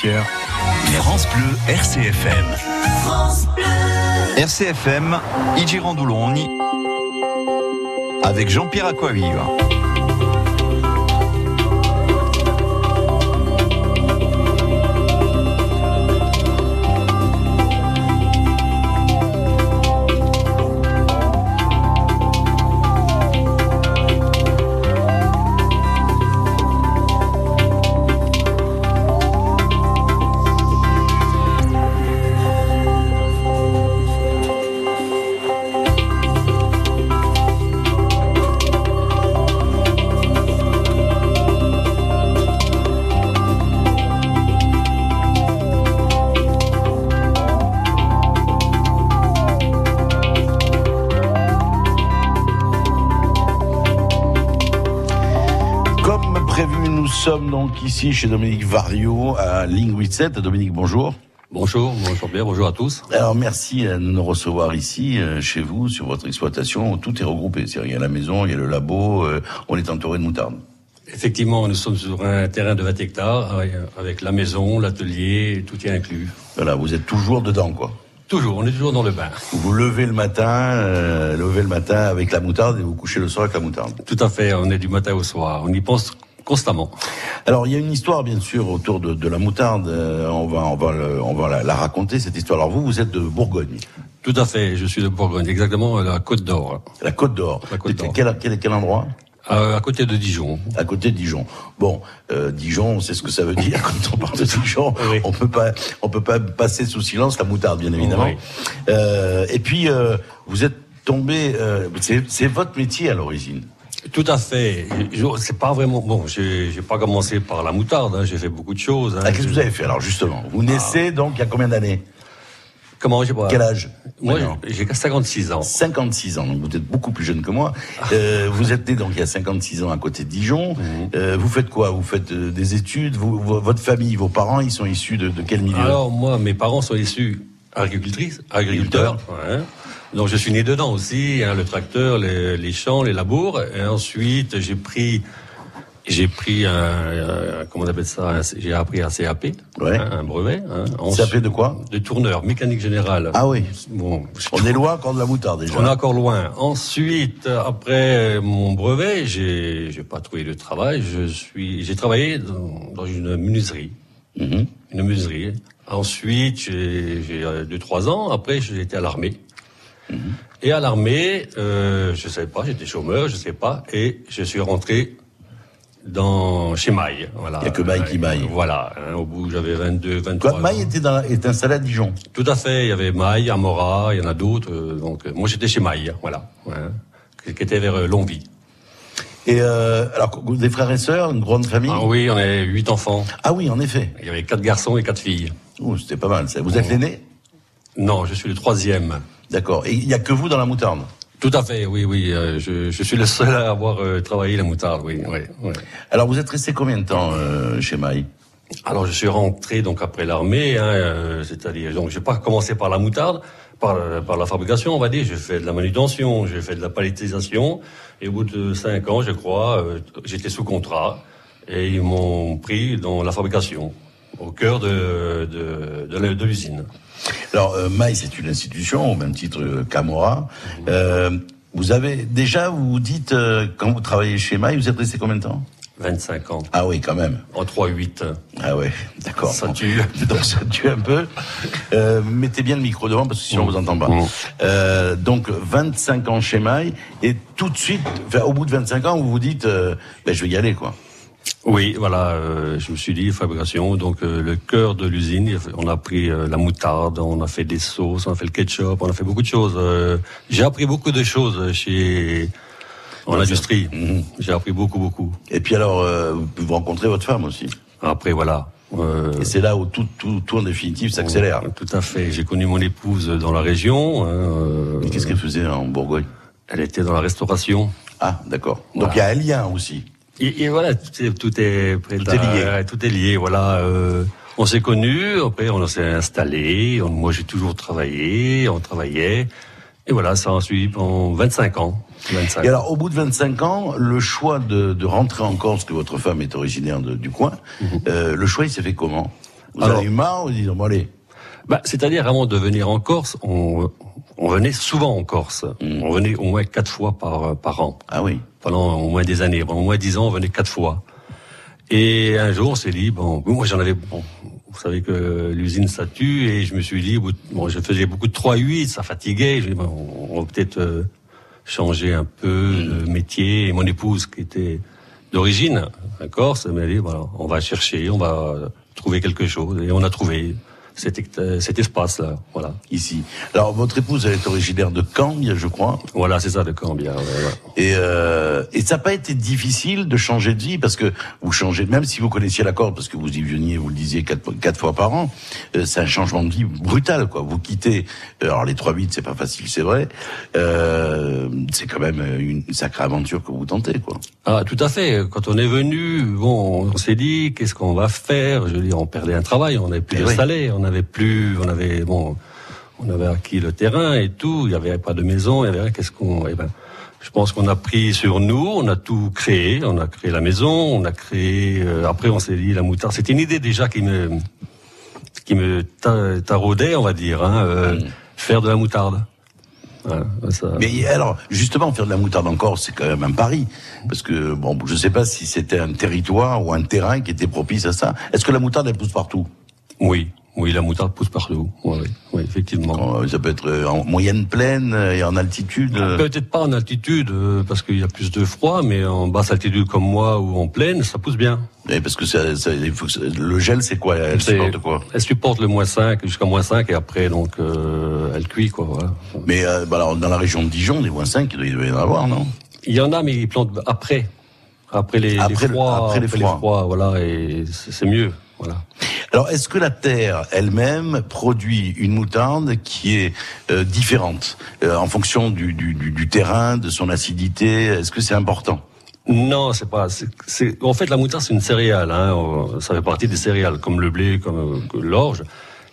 Saint-Pierre. France Bleu RCFM. France Bleu. RCFM, Igirandouloni avec Jean-Pierre Aquaviva. Sommes donc ici chez Dominique Vario à 7. Dominique, bonjour. Bonjour, bonjour bien, bonjour à tous. Alors merci de nous recevoir ici, euh, chez vous, sur votre exploitation. Tout est regroupé. Il y a la maison, il y a le labo, euh, on est entouré de moutarde. Effectivement, nous sommes sur un terrain de 20 hectares, avec la maison, l'atelier, tout est inclus. Voilà, vous êtes toujours dedans, quoi. Toujours, on est toujours dans le bain. Vous levez le matin, euh, levez le matin avec la moutarde et vous couchez le soir avec la moutarde. Tout à fait, on est du matin au soir. On y pense constamment. Alors il y a une histoire bien sûr autour de, la moutarde. Euh, on va on va on va la, raconter cette histoire. Alors vous vous êtes de Bourgogne. Tout à fait, je suis de Bourgogne, exactement la Côte d'Or. La Côte d'Or. Quel, quel, quel endroit? Euh, à côté de Dijon. À côté de Dijon. Bon, euh, Dijon, c'est ce que ça veut dire quand on parle de Dijon. On peut pas, on peut pas passer sous silence la moutarde, bien évidemment. et puis, vous êtes tombé. c'est votre métier à l'origine. Tout à fait. C'est pas vraiment bon. J'ai pas commencé par la moutarde. Hein. J'ai fait beaucoup de choses. Hein. Ah, qu'est-ce que vous avez fait alors justement? Vous naissez ah. donc il y a combien d'années? Comment j'ai pas Quel âge? Moi, j'ai 56 ans. 56 ans, donc vous êtes beaucoup plus jeune que moi. Euh, vous êtes né donc il y a 56 ans à côté de Dijon. Mhm. Euh, vous faites quoi? Vous faites euh, des études? Vous, Votre famille, vos parents, ils sont issus de, de quel milieu? Alors moi, mes parents sont issus agricultrices, agriculteurs. Ouais. Donc je suis né dedans aussi, hein, le tracteur, les, les, champs, les labours. Et ensuite j'ai pris, j'ai pris un, comment on appelle ça J'ai appris un CAP, ouais. Hein, un brevet. Hein, CAP de quoi? De tourneur, mécanique générale. Ah oui. Bon, on est loin encore de la moutarde déjà. On est encore loin. Ensuite, après mon brevet, j'ai, j'ai pas trouvé de travail. Je suis, j'ai travaillé dans, dans une menuiserie, mm-hmm. une menuiserie. Ensuite, j'ai, j'ai euh, deux trois ans. Après, j'ai été à l'armée. Mhm. Et à l'armée, euh, je savais pas, j'étais chômeur, je sais pas, et je suis rentré dans chez Maille. Voilà. Il n'y a que Maille qui Maille. Voilà. Hein, au bout, j'avais 22, 23 Quoi, Maille était, dans, était installé à Dijon? Tout à fait. Il y avait Maille, Amora, il y en a d'autres. Euh, donc, euh, moi, j'étais chez Maille. Voilà. qui était vers euh, Longvie. Et alors, des frères et sœurs, une grande famille? Ah, Oui, on est huit enfants. Ah oui, en effet. Il y avait quatre garçons et quatre filles. Oh, c'était pas mal. Ça. Vous êtes l'aîné? Non, je suis le troisième. D'accord. Et il n'y a que vous dans la moutarde tout à fait, oui, oui. Euh, je, je, suis le seul à avoir euh, travaillé la moutarde, oui, oui, oui. Alors, vous êtes resté combien de temps euh, chez Maï Alors, je suis rentré donc après l'armée, hein, c'est-à-dire donc j'ai pas commencé par la moutarde, par, par la fabrication, on va dire. J'ai fait de la manutention, j'ai fait de la palettisation, et au bout de cinq ans, je crois, j'étais sous contrat et ils m'ont pris dans la fabrication, au cœur de de, de, de l'usine. Alors, euh, Maï, c'est une institution, au même titre que Camora. Euh, vous avez déjà, vous vous dites, euh, quand vous travaillez chez Maï, vous êtes resté combien de temps? 25 ans. Ah oui, quand même. En 3-8. Ah ouais, d'accord. Ça tue. Donc ça tue un peu. Euh, mettez bien le micro devant parce que sinon on vous entend pas. Mmh. Euh, donc 25 ans chez Maï et tout de suite, au bout de 25 ans, vous vous dites, euh, ben, je vais y aller quoi. Oui, voilà, euh, je me suis dit fabrication, donc euh, le cœur de l'usine, on a pris euh, la moutarde, on a fait des sauces, on a fait le ketchup, on a fait beaucoup de choses. J'ai appris beaucoup de choses chez en industrie. Mhm. J'ai appris beaucoup, beaucoup. Et puis alors, vous rencontrez votre femme aussi. Après, voilà. Et c'est là où tout, tout, tout en définitive s'accélère. tout à fait. J'ai connu mon épouse dans la région. Hein, Et qu'est-ce qu'elle faisait en Bourgogne? Elle était dans la restauration. Ah, d'accord. Donc il y a un lien aussi. Et, voilà, tout est, tout est, lié. Tout est lié. Voilà. Euh, on s'est connus, après on s'est installé. moi j'ai toujours travaillé, on travaillait. Et voilà, ça a suivi pendant 25 ans. 25 et alors, au bout de 25 ans, le choix de, de rentrer en Corse, que votre femme est originaire de, du coin, mhm. euh, le choix, il s'est fait comment? Vous avez eu marre ou disons, bon allez bah, C'est-à-dire, avant de venir en Corse, on, on venait souvent en Corse. Hmm. On venait au moins quatre fois par, par an. Ah oui Pendant au moins des années. Pendant au moins dix ans, on venait quatre fois. Et un jour, on s'est dit, bon, moi j'en avais, bon, vous savez que l'usine ça tue, et je me suis dit, bon, je faisais beaucoup de 3-8, ça fatiguait, je bon, on va peut-être euh, changer un peu de métier. Et mon épouse, qui était d'origine, un Corse, m'a dit, voilà, on va chercher, on va trouver quelque chose, et on a trouvé cet, espace-là. Voilà. Ici. Alors, votre épouse, elle est originaire de Cambia, je crois. Voilà, c'est ça, de Cambia. Et, euh, et ça n'a pas été difficile de changer de vie parce que vous changez, même si vous connaissiez l'accord, parce que vous y veniez, vous le disiez quatre, quatre fois par an, euh, c'est un changement de vie brutal, quoi. Vous quittez, euh, alors les 3-8, c'est pas facile, c'est vrai. Euh, c'est quand même une sacrée aventure que vous tentez, quoi. Ah, tout à fait. Quand on est venu, bon, on s'est dit, qu'est-ce qu'on va faire? Je veux dire, on perdait un travail, on n'avait plus eh de salaire, on avait plus, on avait bon, on avait acquis le terrain et tout. Il y avait pas de maison, il y avait qu'est-ce qu'on, eh ben, je pense qu'on a pris sur nous, on a tout créé, on a créé la maison, on a créé. Euh, après, on s'est dit la moutarde. C'était une idée déjà qui me qui me taraudait, on va dire, hein, euh, mm. faire de la moutarde. Mais alors, justement, faire de la moutarde encore, c'est quand même un pari. Parce que, bon, je ne sais pas si c'était un territoire ou un terrain qui était propice à ça. Est-ce que la moutarde, elle pousse partout? Oui, oui, la moutarde pousse partout. Oui, oui, effectivement. Ça peut être euh, en moyenne plaine et en altitude. Euh. Peut-être pas en altitude euh, parce qu'il y a plus de froid, mais en basse altitude comme moi ou en plaine, ça pousse bien. Et parce que, ça, ça, il faut le gel, c'est quoi? Elle supporte quoi? Elle supporte le moins 5 jusqu'à moins 5 et après, donc, elle cuit, quoi. Voilà. Mais bah, alors, dans la région de Dijon, des moins 5, il doit y en avoir, non? Il y en a, mais ils plantent après. Après les, après, froids. Après les froids, voilà, et c'est mieux. Voilà. Alors, est-ce que la terre elle-même produit une moutarde qui est euh, différente euh, en fonction du, du, du, terrain, de son acidité? Est-ce que c'est important? Non, c'est pas. C'est, en fait, la moutarde c'est une céréale. Hein, ça fait partie des céréales, comme le blé, comme l'orge.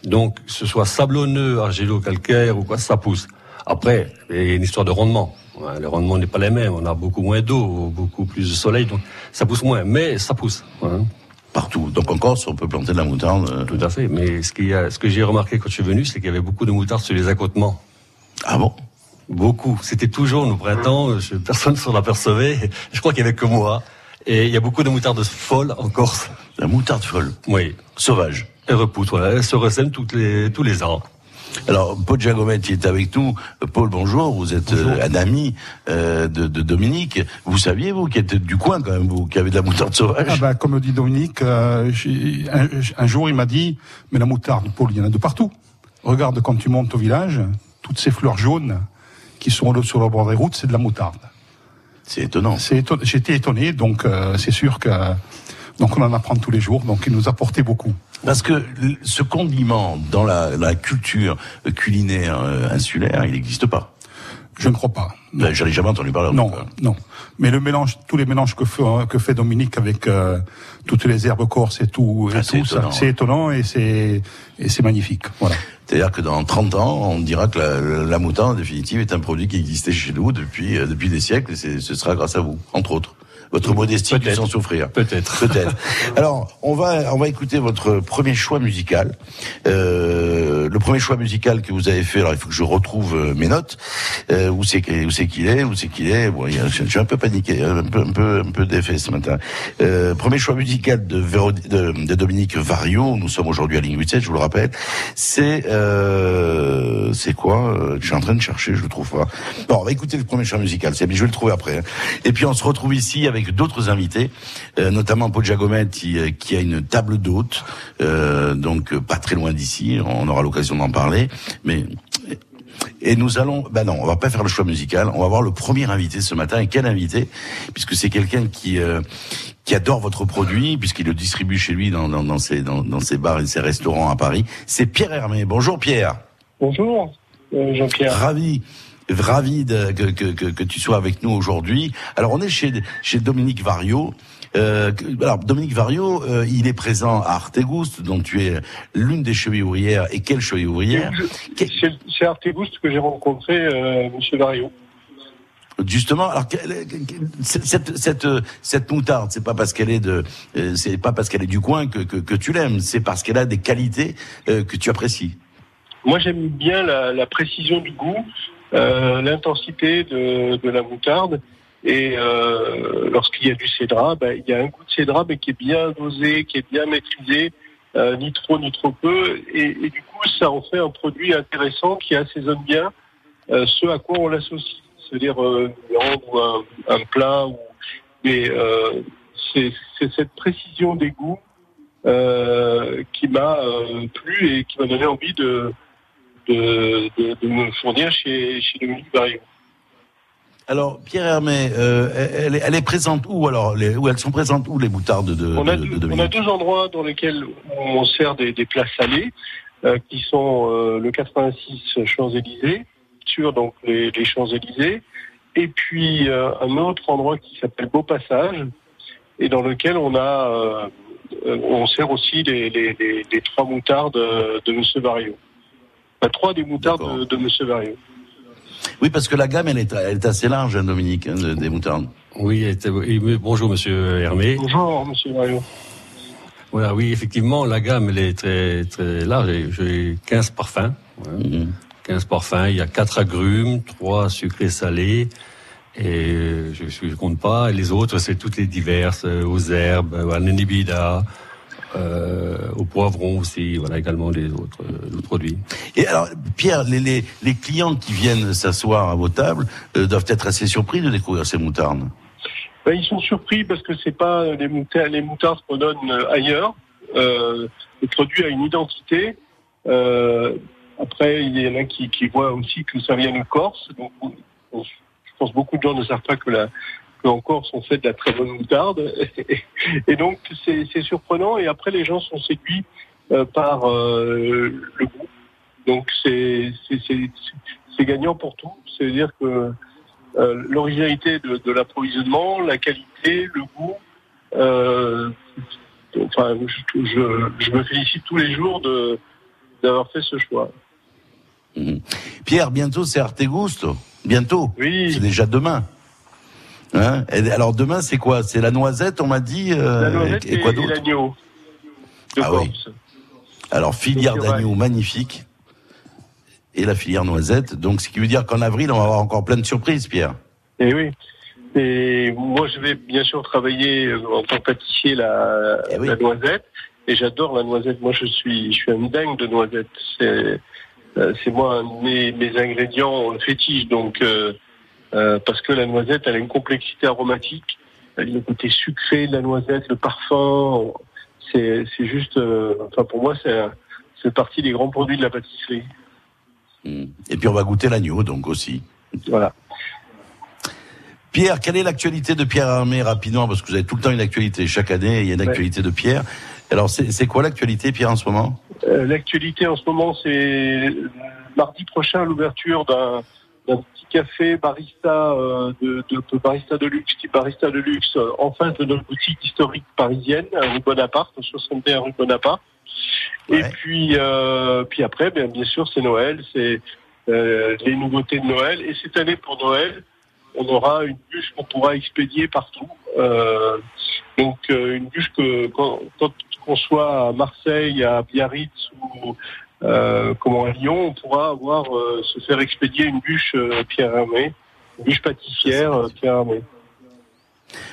Donc, que ce soit sablonneux, argilo-calcaire ou quoi, ça pousse. Après, il y a une histoire de rendement. Le rendement n'est pas le même. On a beaucoup moins d'eau, beaucoup plus de soleil, donc ça pousse moins. Mais ça pousse. Hein partout. Donc en Corse, on peut planter de la moutarde. Euh. Tout à fait. Mais ce, qui a, ce que j'ai remarqué quand je suis venu, c'est qu'il y avait beaucoup de moutarde sur les accotements. Ah bon? Beaucoup. C'était toujours nos printemps. Personne ne s'en apercevait. Je crois qu'il n'y avait que moi. Et il y a beaucoup de moutarde folle en Corse. La moutarde folle? Oui. Sauvage. Elle repousse, voilà. Elle se ressème toutes les, tous les ans. Alors, Paul Giacometti est avec nous. Paul, bonjour. Vous êtes euh, un ami euh, de, de, Dominique. Vous saviez, vous, qui êtes du coin quand même, vous, qui avez de la moutarde sauvage? Ah bah, Comme dit Dominique, euh, un, un, jour il m'a dit, mais la moutarde, Paul, il y en a de partout. Regarde quand tu montes au village, toutes ces fleurs jaunes qui sont sur le bord des routes, c'est de la moutarde. C'est étonnant. J'étais étonné, donc c'est sûr que donc on en apprend tous les jours, donc il nous a apporté beaucoup. Parce que ce condiment dans la, la culture culinaire euh, insulaire, il n'existe pas. Je ne crois pas. Ben, J'en ai jamais entendu parler. Non, non. Mais le mélange, tous les mélanges que fait, que fait Dominique avec euh, toutes les herbes corses et tout, ah, c'est étonnant, étonnant, et c'est et c'est magnifique. Voilà. C'est-à-dire que dans 30 ans, on dira que la, la, moutarde, en définitive, est un produit qui existait chez nous depuis euh, depuis des siècles, et ce sera grâce à vous, entre autres votre modestie qui sans souffrir. Peut-être. Peut-être. Alors, on va, on va écouter votre premier choix musical. Euh, le premier choix musical que vous avez fait, alors il faut que je retrouve euh, mes notes. Euh, où c'est où c'est qu'il est, où c'est qu'il est? Bon, je, suis un peu paniqué, hein, un peu, un peu, un peu d'effet ce matin. Euh, premier choix musical de, de, de, Dominique Vario. Nous sommes aujourd'hui à Linguistique, je vous le rappelle. C'est, euh, c'est quoi euh, Je suis en train de chercher, je le trouve pas. Bon, on va écouter le premier choix musical. C'est, je vais le trouver après. Hein. Et puis on se retrouve ici avec avec d'autres invités, euh, notamment Paul Giacometti euh, qui a une table d'hôte, euh, donc pas très loin d'ici. On aura l'occasion d'en parler, mais et nous allons, ben non, on va pas faire le choix musical. On va voir le premier invité ce matin. Et quel invité? Puisque c'est quelqu'un qui qui adore votre produit, puisqu'il le distribue chez lui dans, dans, dans ses dans, dans, ses bars et ses restaurants à Paris. C'est Pierre Hermé. Bonjour Pierre. Bonjour Jean-Pierre. Ravi ravi de, que, que, que, tu sois avec nous aujourd'hui. Alors on est chez, chez Dominique Vario. Euh, alors Dominique Vario, euh, il est présent à Artegouste, dont tu es l'une des chevilles ouvrières. Et quelle cheville ouvrière C'est Artegouste que j'ai rencontré euh, Monsieur Vario. Justement, alors cette cette cette moutarde, c'est pas parce qu'elle est de, euh, c'est pas parce qu'elle est du coin que que, que tu l'aimes, c'est parce qu'elle a des qualités euh, que tu apprécies. Moi, j'aime bien la, la, précision du goût, l'intensité de, de la moutarde. Et euh, lorsqu'il y a du cédra, ben, il y a un goût de cédra, mais qui est bien dosé, qui est bien maîtrisé, euh, ni trop ni trop peu. Et, et, du coup, ça en fait un produit intéressant qui assaisonne bien euh, ce à quoi on l'associe c'est-à-dire euh, ou un, un, plat. Ou... Mais euh, c'est cette précision des goûts euh, qui m'a euh, plu et qui m'a donné envie de, de, de, de, me fournir chez, chez Dominique Barriot. Alors, Pierre Hermé, euh, elle, est, elle, est, présente où alors les, où Elles sont présentes où les moutardes de, on a, de, deux, on a deux endroits dans lesquels on sert des, des plats salés, euh, qui sont euh, le 86 Champs-Élysées, sur donc les, les Champs-Élysées, et puis euh, un autre endroit qui s'appelle Beau Passage, et dans lequel on a on sert aussi les, les, trois moutardes de Monsieur Vario. Enfin, trois des moutardes de, de Monsieur Vario. Oui, parce que la gamme, elle est, elle est assez large, hein, Dominique, hein, des moutardes. Oui, était, bonjour, monsieur Hermé. Bonjour, monsieur Mario. Voilà, oui, effectivement, la gamme, elle est très, très large. J'ai 15 parfums. Ouais. Mm -hmm. 15 parfums. Il y a 4 agrumes, 3 sucrés salés. Et je ne compte pas. Et les autres, c'est toutes les diverses, aux herbes, à l'anébida, euh, au poivron aussi, voilà également les autres, euh, produits. Et alors, Pierre, les, les, les clients qui viennent s'asseoir à vos tables euh, doivent être assez surpris de découvrir ces moutardes? Ben, ils sont surpris parce que c'est pas les moutardes, les moutardes qu'on donne ailleurs. Euh, le produit a une identité. Euh, après, il y en a qui, qui voient aussi que ça vient de Corse. Donc, je pense que beaucoup de gens ne savent pas que la, en Corse on fait de la très bonne moutarde. Et donc c'est surprenant. Et après les gens sont séduits euh, par euh, le goût. Donc c'est gagnant pour tout. C'est-à-dire que euh, l'originalité de, de l'approvisionnement, la qualité, le goût. Enfin, je, je, je, me félicite tous les jours de d'avoir fait ce choix. Mmh. Pierre, bientôt c'est Artegusto. Bientôt. Oui. C'est déjà demain. Hein et alors demain, c'est quoi? C'est la noisette, on m'a dit. Euh, la noisette et, et quoi d'autre? l'agneau. Ah oui. Alors filière d'agneau magnifique et la filière noisette. Donc ce qui veut dire qu'en avril, on va avoir encore plein de surprises, Pierre. Et oui. Et moi, je vais bien sûr travailler en tant que pâtissier la, oui. la noisette. Et j'adore la noisette. Moi, je suis, je suis un dingue de noisette. C'est, c'est moi un de mes, mes ingrédients fétiches. Donc, euh, euh, parce que la noisette, elle a une complexité aromatique, le côté sucré de la noisette, le parfum, c'est juste, euh, enfin pour moi, c'est partie des grands produits de la pâtisserie. Et puis on va goûter l'agneau, donc aussi. Voilà. Pierre, quelle est l'actualité de Pierre Armé rapidement Parce que vous avez tout le temps une actualité. Chaque année, il y a une actualité de Pierre. Alors, c'est quoi l'actualité, Pierre, en ce moment? Euh, L'actualité en ce moment, c'est mardi prochain l'ouverture d'un café barista euh, de, de, de, barista de luxe, type barista de luxe, euh, en face de notre boutique historique parisienne, rue Bonaparte, 61 rue Bonaparte. Ouais. Et puis, euh, puis après, bien, bien sûr, c'est Noël, c'est euh, les nouveautés de Noël. Et cette année pour Noël, on aura une bûche qu'on pourra expédier partout. Euh, donc une bûche que quand, quand qu'on soit à Marseille, à Biarritz ou euh, comment à Lyon, on pourra avoir euh, se faire expédier une bûche euh, Pierre Hermé, une bûche pâtissière euh, Pierre Hermé.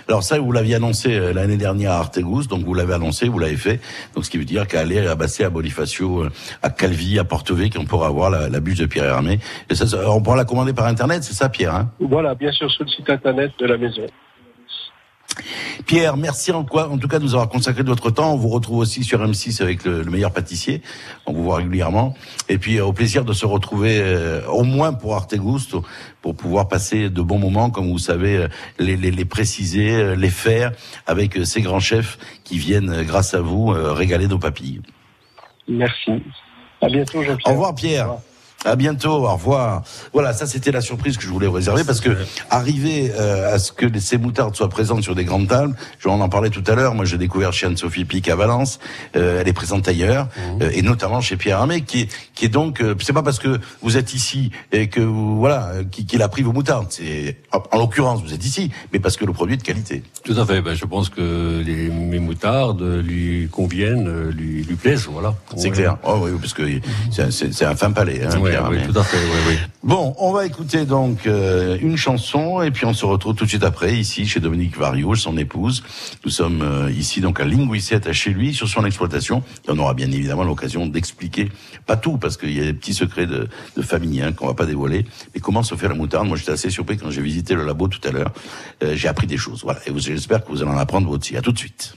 Alors ça, vous l'aviez annoncé l'année dernière à Artegus, donc vous l'avez annoncé, vous l'avez fait. Donc ce qui veut dire qu'à aller à Bassé, à Bonifacio, à Calvi, à Portevec, qu'on pourra avoir la, la, bûche de Pierre Hermé. Et ça, on pourra la commander par internet, c'est ça, Pierre hein? Voilà, bien sûr, sur le site internet de la maison. Pierre, merci en, quoi, en tout cas de nous avoir consacré de votre temps. On vous retrouve aussi sur M6 avec le, le meilleur pâtissier. On vous voit régulièrement. Et puis au plaisir de se retrouver euh, au moins pour Arte Gusto, pour pouvoir passer de bons moments, comme vous savez, les, les, les préciser, les faire avec ces grands chefs qui viennent, grâce à vous, régaler nos papilles. Merci. À bientôt, Jean-Pierre. Au revoir, Pierre. Au revoir. À bientôt, au revoir. Voilà, ça c'était la surprise que je voulais vous réserver parce que arriver euh, à ce que ces moutardes soient présentes sur des grandes tables, je en parlais tout à l'heure, moi j'ai découvert chez Anne-Sophie Pic à Valence, euh, elle est présente ailleurs, mmh. euh, et notamment chez Pierre Armé, qui est, qui est donc, c'est pas parce que vous êtes ici et que voilà, qu'il a pris vos moutardes, c'est en l'occurrence vous êtes ici, mais parce que le produit est de qualité. Tout à fait, ben, je pense que les, mes moutardes lui conviennent, lui, lui plaisent, voilà. C'est clair, oh, oui, parce que c'est un fin palais. Hein, oui, tout à fait, oui, Bon, on va écouter donc euh, une chanson et puis on se retrouve tout de suite après ici chez Dominique Vario, son épouse. Nous sommes euh, ici donc à Linguisset, chez lui, sur son exploitation. Et on aura bien évidemment l'occasion d'expliquer, pas tout parce qu'il y a des petits secrets de, de famille hein, qu'on va pas dévoiler, mais comment se fait la moutarde. Moi, j'étais assez surpris quand j'ai visité le labo tout à l'heure. Euh, j'ai appris des choses, voilà. Et j'espère que vous allez en apprendre aussi. À tout de suite.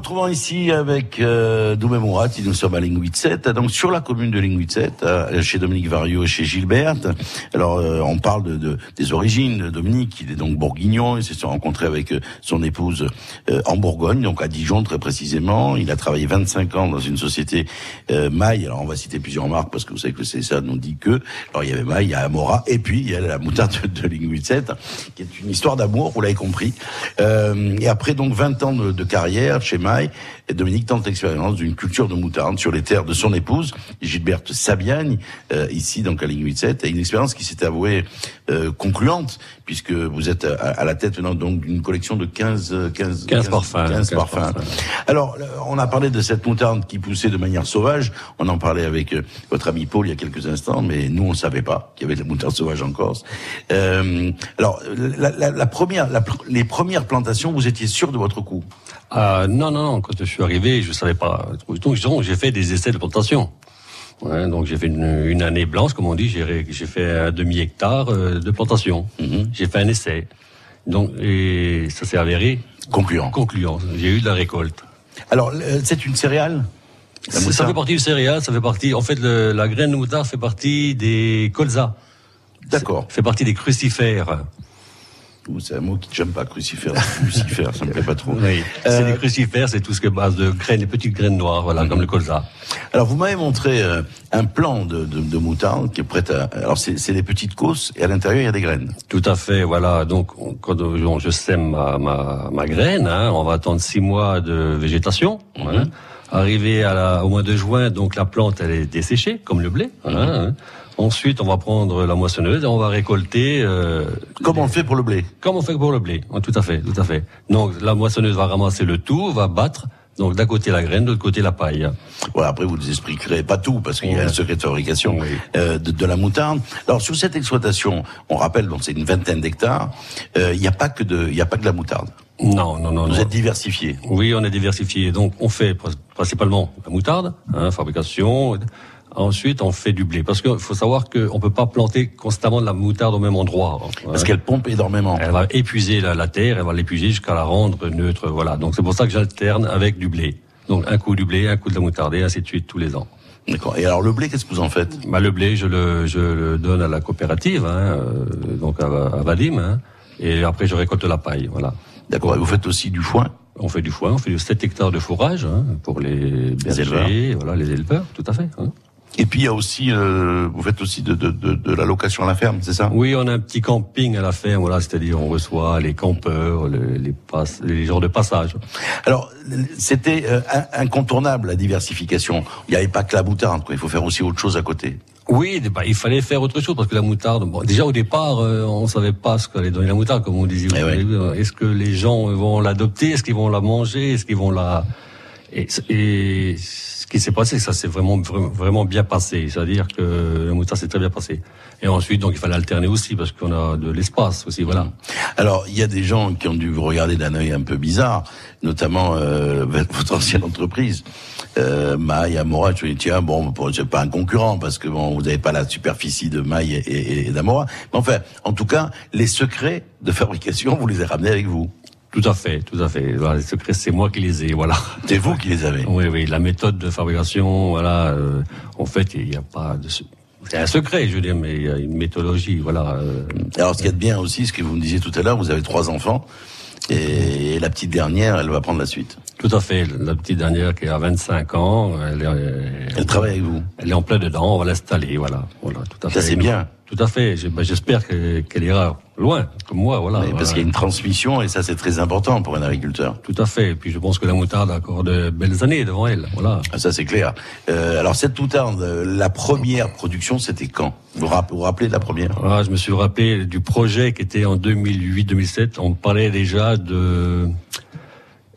Retrouvons ici avec euh, Doumé Mourat, nous sommes à Linguitset, donc sur la commune de Linguitset, euh, chez Dominique Vario et chez Gilberte. Alors euh, on parle de, de, des origines de Dominique, il est donc bourguignon, il s'est rencontré avec euh, son épouse euh, en Bourgogne, donc à Dijon très précisément. Il a travaillé 25 ans dans une société Maille, alors on va citer plusieurs marques parce que vous savez que c'est ça nous dit que. Alors il y avait Maille, il y a Amora, et puis il y a la moutarde de, de Linguitset, qui est une histoire d'amour, vous l'avez compris. et après donc 20 ans de, de carrière, chez Maille, et Dominique tente l'expérience d'une culture de moutarde sur les terres de son épouse, Gilberte Sabiagne, euh, ici donc à Ligne 87, et une expérience qui s'est avouée euh, concluante, puisque vous êtes à, à la tête maintenant donc d'une collection de 15, 15, 15, parfums. 15 parfums. Alors, on a parlé de cette moutarde qui poussait de manière sauvage, on en parlait avec euh, votre ami Paul il y a quelques instants, mais nous on ne savait pas qu'il y avait de la moutarde sauvage en Corse. Euh, alors, la, la, la première, la, les premières plantations, vous étiez sûr de votre coup? Euh, non, non, non. Quand je suis arrivé, je savais pas. Donc, j'ai fait des essais de plantation. Ouais, donc j'ai fait une, une, année blanche, comme on dit. J'ai fait un demi hectare euh, de plantation. Mm -hmm. J'ai fait un essai. Donc et ça s'est avéré concluant. Concluant. J'ai eu de la récolte. Alors c'est une céréale. Ça fait partie du céréale. Ça fait partie. En fait, le, la graine de moutarde fait partie des colzas. D'accord. Fait partie des crucifères c'est un mot qui j'aime pas, crucifère, crucifère, ça me plaît pas trop. Oui. Euh, c'est les crucifères, c'est tout ce qui est base de graines, les petites graines noires, voilà, mm -hmm. comme le colza. Alors vous m'avez montré euh, un plan de, de, de, moutarde qui est prêt à. Alors c'est des petites causses et à l'intérieur il y a des graines. Tout à fait, voilà. Donc quand je sème ma, ma, ma graine, hein, on va attendre six mois de végétation. Mm -hmm. hein. Arrivé à la, au mois de juin, donc la plante elle est desséchée comme le blé. Mm -hmm. hein. Ensuite, on va prendre la moissonneuse et on va récolter. Euh, Comme on le fait pour le blé. Comme on fait pour le blé. Ouais, tout à fait, tout à fait. Donc la moissonneuse va ramasser le tout, va battre. Donc d'un côté la graine, de l'autre côté la paille. Après vous nous expliquerez pas tout parce qu'il ouais. y a un secret de fabrication oui. euh, de, de, la moutarde. Alors sur cette exploitation, on rappelle donc c'est une vingtaine d'hectares. Il euh, n'y a pas que de, il y a pas que de la moutarde. Non, non, non. Vous non. êtes diversifié. Oui, on est diversifié. Donc on fait principalement la moutarde, hein, fabrication. Ensuite, on fait du blé. Parce qu'il faut savoir qu'on ne peut pas planter constamment de la moutarde au même endroit. Parce qu'elle pompe énormément. Elle va épuiser la, terre, elle va l'épuiser jusqu'à la rendre neutre. Voilà. Donc c'est pour ça que j'alterne avec du blé. Donc un coup du blé, un coup de la moutarde et ainsi de suite tous les ans. D'accord. Et alors le blé, qu'est-ce que vous en faites? Bah, Le blé, je le, je le donne à la coopérative, hein, euh, donc à, à Vadim, hein, et après je récolte la paille. Voilà. D'accord. Et vous faites aussi du foin? On fait du foin, on fait 7 hectares de fourrage hein, pour les bergers, éleveurs. voilà, les éleveurs, tout à fait. Hein. Et puis il y a aussi, euh, vous faites aussi de, de, de, de, la location à la ferme, c'est ça? Oui, on a un petit camping à la ferme, voilà, c'est-à-dire on reçoit les campeurs, les, les, les gens de passage. Alors, c'était euh, incontournable la diversification. Il n'y avait pas que la moutarde, quoi. il faut faire aussi autre chose à côté. Oui, bah, il fallait faire autre chose parce que la moutarde. Bon, déjà au départ, euh, on savait pas ce qu'allait donner la moutarde, comme on disait. Eh Est-ce que les gens vont l'adopter? Est-ce qu'ils vont la manger? Est-ce qu'ils vont la et, et qui s'est passé, ça s'est vraiment, vraiment bien passé. C'est-à-dire que le moutarde s'est très bien passé. Et ensuite, donc, il fallait alterner aussi parce qu'on a de l'espace aussi, voilà. Alors, il y a des gens qui ont dû vous regarder d'un œil un peu bizarre, notamment euh, votre ancienne entreprise, euh, Maille, Amora. Je dis, tiens, bon, c'est pas un concurrent parce que bon, vous n'avez pas la superficie de Maille et, et d'Amora. Mais enfin, en tout cas, les secrets de fabrication, vous les avez ramenés avec vous. Tout à fait, tout à fait. les secrets, c'est moi qui les ai, voilà. C'est vous qui les avez. Oui, oui. La méthode de fabrication, voilà. Euh, en fait, il n'y a pas de. C'est un secret, je veux dire, mais il y a une méthodologie, voilà. Euh. Alors, ce qui est bien aussi, ce que vous me disiez tout à l'heure, vous avez trois enfants. Et la petite dernière, elle va prendre la suite. Tout à fait. La petite dernière qui a 25 ans, elle, est, elle travaille avec vous. Elle est en plein dedans. On va l'installer, voilà. Voilà, tout à fait. Ça c'est bien. Tout à fait. Ben, j'espère qu'elle ira loin, comme moi, voilà. parce qu'il y a une transmission et ça c'est très important pour un agriculteur. Tout à fait. Et puis je pense que la moutarde a encore de belles années devant elle, voilà. Ah, ça c'est clair. Euh, alors cette moutarde, la première production, c'était quand? Vous vous rappelez de la première? Ah, Je me suis rappelé du projet qui était en 2008-2007. On parlait déjà de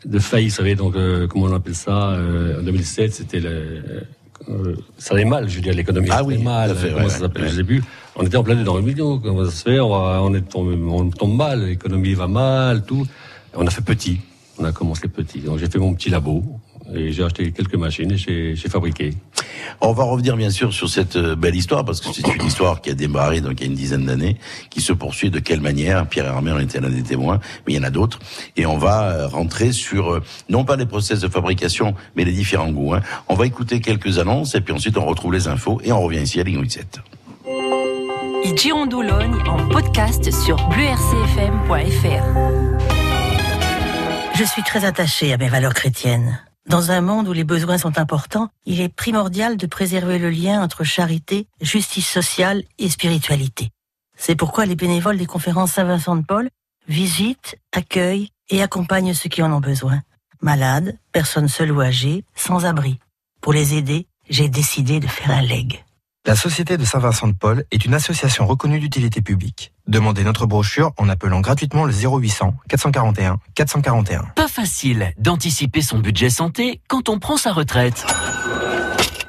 de faillite, vous savez, donc euh, comment on appelle ça euh, En 2007, c'était le ça allait mal, je veux dire, l'économie. Ah oui, mal. comment ça s'appelle Je sais plus. On était en plein dedans. Comment ça se fait on, est tombé, on tombe mal, l'économie va mal, tout. On a fait petit. On a commencé petit. Donc j'ai fait mon petit labo et j'ai acheté quelques machines et j'ai fabriqué. On va revenir bien sûr sur cette euh, belle histoire parce que c'est une histoire qui a démarré donc il y a une dizaine d'années, qui se poursuit de quelle manière? Pierre Hermé en était l'un des témoins, mais il y en a d'autres. Et on va euh, rentrer sur euh, non pas les process de fabrication, mais les différents goûts. Hein. On va écouter quelques annonces et puis ensuite on retrouve les infos et on revient ici à Ligne 7. en podcast sur bluercfm.fr. Je suis très attachée à mes valeurs chrétiennes. Dans un monde où les besoins sont importants, il est primordial de préserver le lien entre charité, justice sociale et spiritualité. C'est pourquoi les bénévoles des conférences Saint-Vincent de Paul visitent, accueillent et accompagnent ceux qui en ont besoin. Malades, personnes seules ou âgées, sans abri. Pour les aider, j'ai décidé de faire un leg. La Société de Saint-Vincent de Paul est une association reconnue d'utilité publique. Demandez notre brochure en appelant gratuitement le 0800 441 441. Pas facile d'anticiper son budget santé quand on prend sa retraite.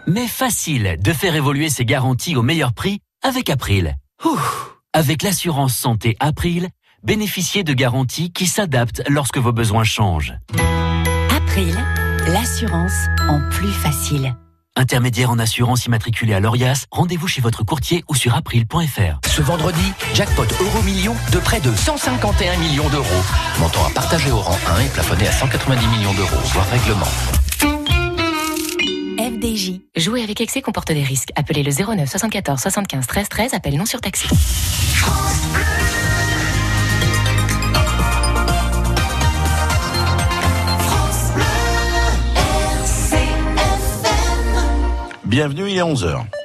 Mais facile de faire évoluer ses garanties au meilleur prix avec April. Avec l'assurance santé April, bénéficiez de garanties qui s'adaptent lorsque vos besoins changent. April, l'assurance en plus facile. Intermédiaire en assurance immatriculé à l'ORIAS, rendez-vous chez votre courtier ou sur april.fr. Ce vendredi, jackpot euro million de près de 151 millions d'euros. Montant à partager au rang 1 et plafonné à 190 millions d'euros, voire règlement. FDJ. Jouer avec excès comporte des risques. Appelez le 09 74 75 13 13, appel non surtaxé. Bienvenue, il est 11h.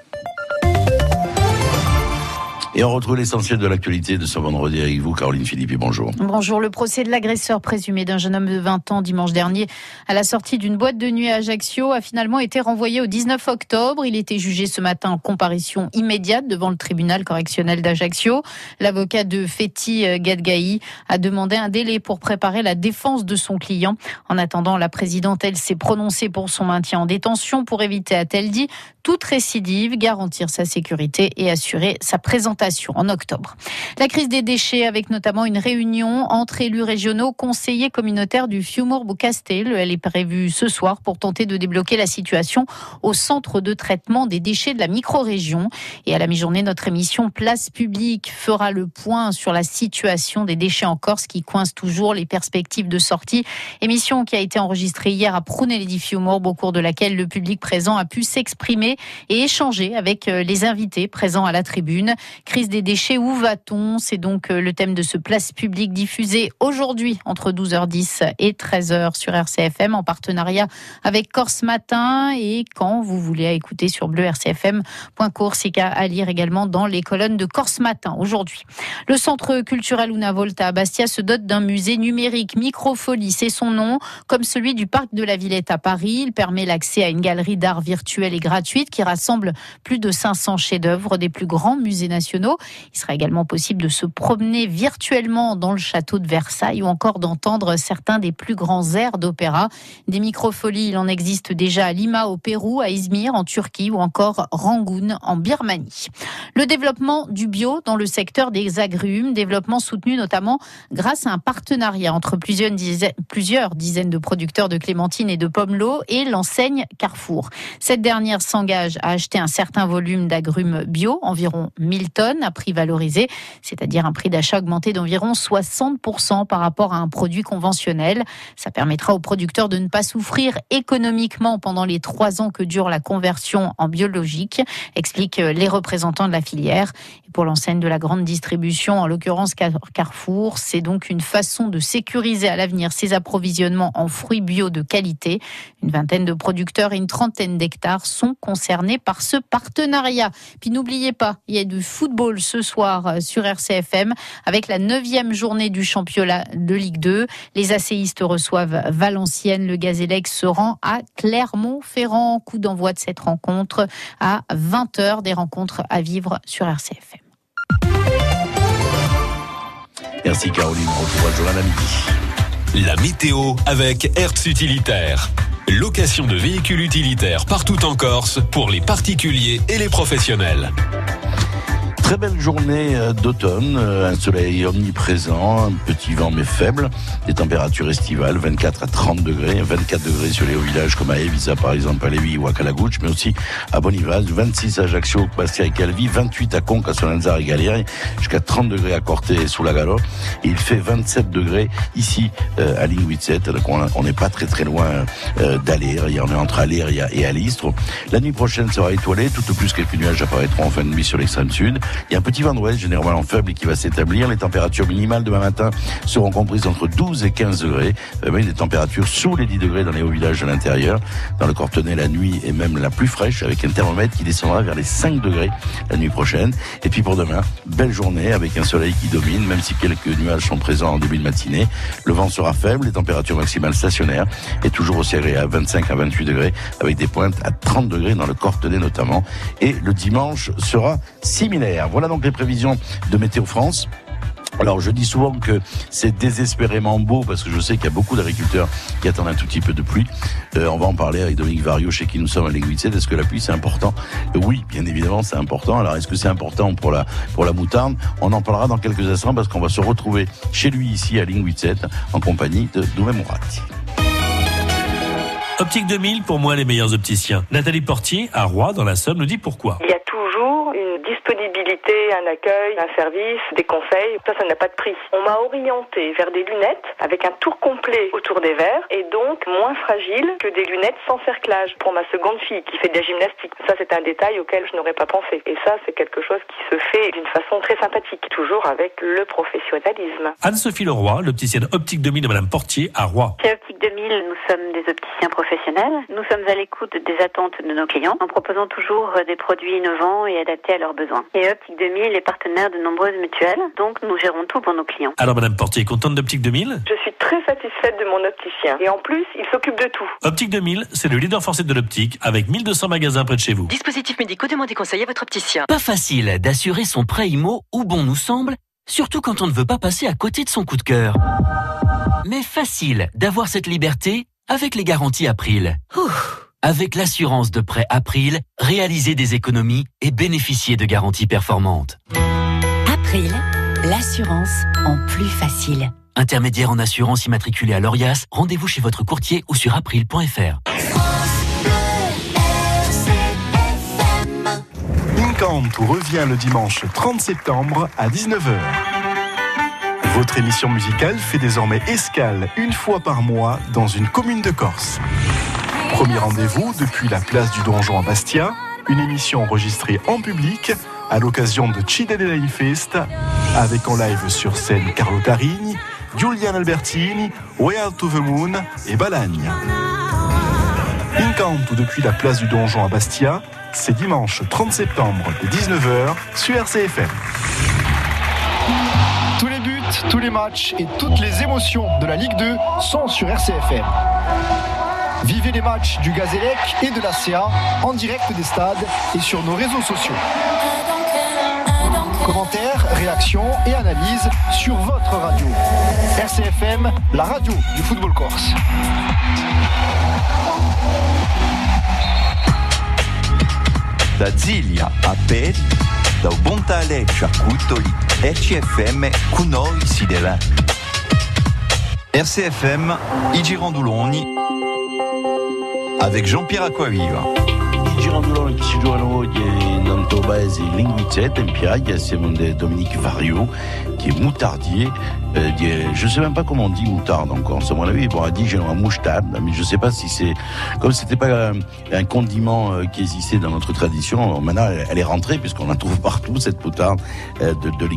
Et on retrouve l'essentiel de l'actualité de ce vendredi avec vous, Caroline Philippe. Bonjour. Bonjour. Le procès de l'agresseur présumé d'un jeune homme de 20 ans dimanche dernier à la sortie d'une boîte de nuit à Ajaccio a finalement été renvoyé au 19 octobre. Il était jugé ce matin en comparution immédiate devant le tribunal correctionnel d'Ajaccio. L'avocat de Feti euh, Gadgaï a demandé un délai pour préparer la défense de son client. En attendant, la présidente, elle, s'est prononcée pour son maintien en détention pour éviter, a-t-elle dit, toute récidive, garantir sa sécurité et assurer sa présentation en octobre. La crise des déchets avec notamment une réunion entre élus régionaux, conseillers communautaires du Fiumor Boucastel. Elle est prévue ce soir pour tenter de débloquer la situation au centre de traitement des déchets de la micro-région. Et à la mi-journée, notre émission Place publique fera le point sur la situation des déchets en Corse qui coince toujours les perspectives de sortie. Émission qui a été enregistrée hier à Prunelli-di-Fiumorbe au cours de laquelle le public présent a pu s'exprimer et échanger avec euh, les invités présents à la tribune. Crise des déchets, où va-t-on? C'est donc euh, le thème de ce Place publique diffusé aujourd'hui entre 12h10 et 13h sur RCFM en partenariat avec Corse Matin et quand vous voulez écouter sur bleu c'est à lire également dans les colonnes de Corse Matin aujourd'hui. Le centre culturel Una Volta à Bastia se dote d'un musée numérique Microfolie, c'est son nom, comme celui du parc de la Villette à Paris. Il permet l'accès à une galerie d'art virtuelle et gratuite qui rassemble plus de 500 chefs-d'œuvre des plus grands musées nationaux. Il sera également possible de se promener virtuellement dans le château de Versailles ou encore d'entendre certains des plus grands airs d'opéra. Des microfolies, il en existe déjà à Lima au Pérou, à Izmir en Turquie ou encore Rangoon en Birmanie. Le développement du bio dans le secteur des agrumes, développement soutenu notamment grâce à un partenariat entre plusieurs dizaines, plusieurs dizaines de producteurs de clémentines et de pomelo et l'enseigne Carrefour. Cette dernière s'engage à acheter un certain volume d'agrumes bio, environ 1000 tonnes à prix valorisé, c'est-à-dire un prix d'achat augmenté d'environ 60% par rapport à un produit conventionnel. Ça permettra aux producteurs de ne pas souffrir économiquement pendant les trois ans que dure la conversion en biologique, expliquent les représentants de la filière. Pour l'enseigne de la grande distribution, en l'occurrence Carrefour, c'est donc une façon de sécuriser à l'avenir ses approvisionnements en fruits bio de qualité. Une vingtaine de producteurs et une trentaine d'hectares sont concernés par ce partenariat. Puis n'oubliez pas, il y a du football ce soir sur RCFM avec la neuvième journée du championnat de Ligue 2. Les asséistes reçoivent Valenciennes. Le Gazélec se rend à Clermont-Ferrand. Coup d'envoi de cette rencontre à 20h. Des rencontres à vivre sur RCFM. Merci Caroline. On retrouve à midi. La météo avec Hertz Utilitaire. Location de véhicules utilitaires partout en Corse pour les particuliers et les professionnels. Très belle journée euh, d'automne, euh, un soleil omniprésent, un petit vent mais faible, des températures estivales, 24 à 30 degrés, 24 degrés sur les hauts villages comme à Evisa par exemple, à Lévis ou à Calagouche, mais aussi à Bonivaz, 26 à Ajaccio, Bastia et Calvi, 28 à Conques, à Solanzar et Galière, jusqu'à 30 degrés à Corté et sous la Galo, et il fait 27 degrés ici euh, à Linguizet, donc on n'est pas très très loin d'Alir, il y en a entre Alir et Alistre. La nuit prochaine sera étoilée, tout au plus quelques nuages apparaîtront en fin de nuit sur l'extrême sud. Il y a un petit vent d'ouest généralement faible qui va s'établir. Les températures minimales demain matin seront comprises entre 12 et 15 degrés. Euh, des températures sous les 10 degrés dans les hauts villages de l'intérieur. Dans le Cortenay, la nuit est même la plus fraîche avec un thermomètre qui descendra vers les 5 degrés la nuit prochaine. Et puis pour demain, belle journée avec un soleil qui domine, même si quelques nuages sont présents en début de matinée. Le vent sera faible, les températures maximales stationnaires et toujours aussi agréables, 25 à 28 degrés avec des pointes à 30 degrés dans le Cortenay notamment. Et le dimanche sera similaire. Voilà donc les prévisions de Météo France. Alors je dis souvent que c'est désespérément beau parce que je sais qu'il y a beaucoup d'agriculteurs qui attendent un tout petit peu de pluie. Euh, on va en parler avec Dominique Vario chez qui nous sommes à Linguicet. Est-ce que la pluie c'est important? Oui, bien évidemment c'est important. Alors est-ce que c'est important pour la pour la moutarde? On en parlera dans quelques instants parce qu'on va se retrouver chez lui ici à Linguicet en compagnie de Doumé Mourati. Optique 2000, pour moi, les meilleurs opticiens. Nathalie Portier, à Roy, dans la Somme, nous dit pourquoi. Il y a toujours une un accueil, un service, des conseils. Ça, ça n'a pas de prix. On m'a orienté vers des lunettes avec un tour complet autour des verres et donc moins fragile que des lunettes sans cerclage pour ma seconde fille qui fait de la gymnastique. Ça, c'est un détail auquel je n'aurais pas pensé. Et ça, c'est quelque chose qui se fait d'une façon très sympathique, toujours avec le professionnalisme. Anne-Sophie Leroy, l'opticienne Optique 2000 de Madame Portier à Roy. Chez Optique 2000, nous sommes des opticiens professionnels. Nous sommes à l'écoute des attentes de nos clients en proposant toujours des produits innovants et adaptés à leurs besoins. Et Optique 2000 est partenaire de nombreuses mutuelles, donc nous gérons tout pour nos clients. Alors Madame Portier, contente d'Optique 2000 Je suis très satisfaite de mon opticien. Et en plus, il s'occupe de tout. Optique 2000, c'est le leader français de l'optique avec 1200 magasins près de chez vous. Dispositif médicaux, demandez conseil à votre opticien. Pas facile d'assurer son prêt IMO où bon nous semble, surtout quand on ne veut pas passer à côté de son coup de cœur. Mais facile d'avoir cette liberté avec les garanties April. Avec l'assurance de prêt April, réaliser des économies et bénéficier de garanties performantes. April, l'assurance en plus facile. Intermédiaire en assurance immatriculé à l'ORIAS, rendez-vous chez votre courtier ou sur april.fr. Incanto revient le dimanche 30 septembre à 19h. Votre émission musicale fait désormais escale une fois par mois dans une commune de Corse. Premier rendez-vous depuis la place du Donjon à Bastia, une émission enregistrée en public à l'occasion de Cidadela Fest, avec en live sur scène Carlo Tarigni, Giulian Albertini, Way to the Moon et Balagne. Incanto depuis la place du Donjon à Bastia, c'est dimanche 30 septembre de 19h sur RCFM. Tous les buts, tous les matchs et toutes les émotions de la Ligue 2 sont sur RCFM. Vivez les matchs du Gazélec et de la CA en direct des stades et sur nos réseaux sociaux. Commentaires, réactions et analyses sur votre radio. RCFM, la radio du football corse. A RCFM avec Jean-Pierre Acquaviva. I Girandoloni che si giocano oggi in Paese Linguicette, in Piaglia, siamo di Dominique Vario, qui est moutardier. Euh, je sais même pas comment on dit moutarde encore. À mon avis, bon, on a dit j'ai un mouchtard, mais je sais pas si c'est comme c'était pas un condiment euh, qui existait dans notre tradition. Maintenant, elle, est rentrée puisqu'on la trouve partout cette moutarde euh, de, de.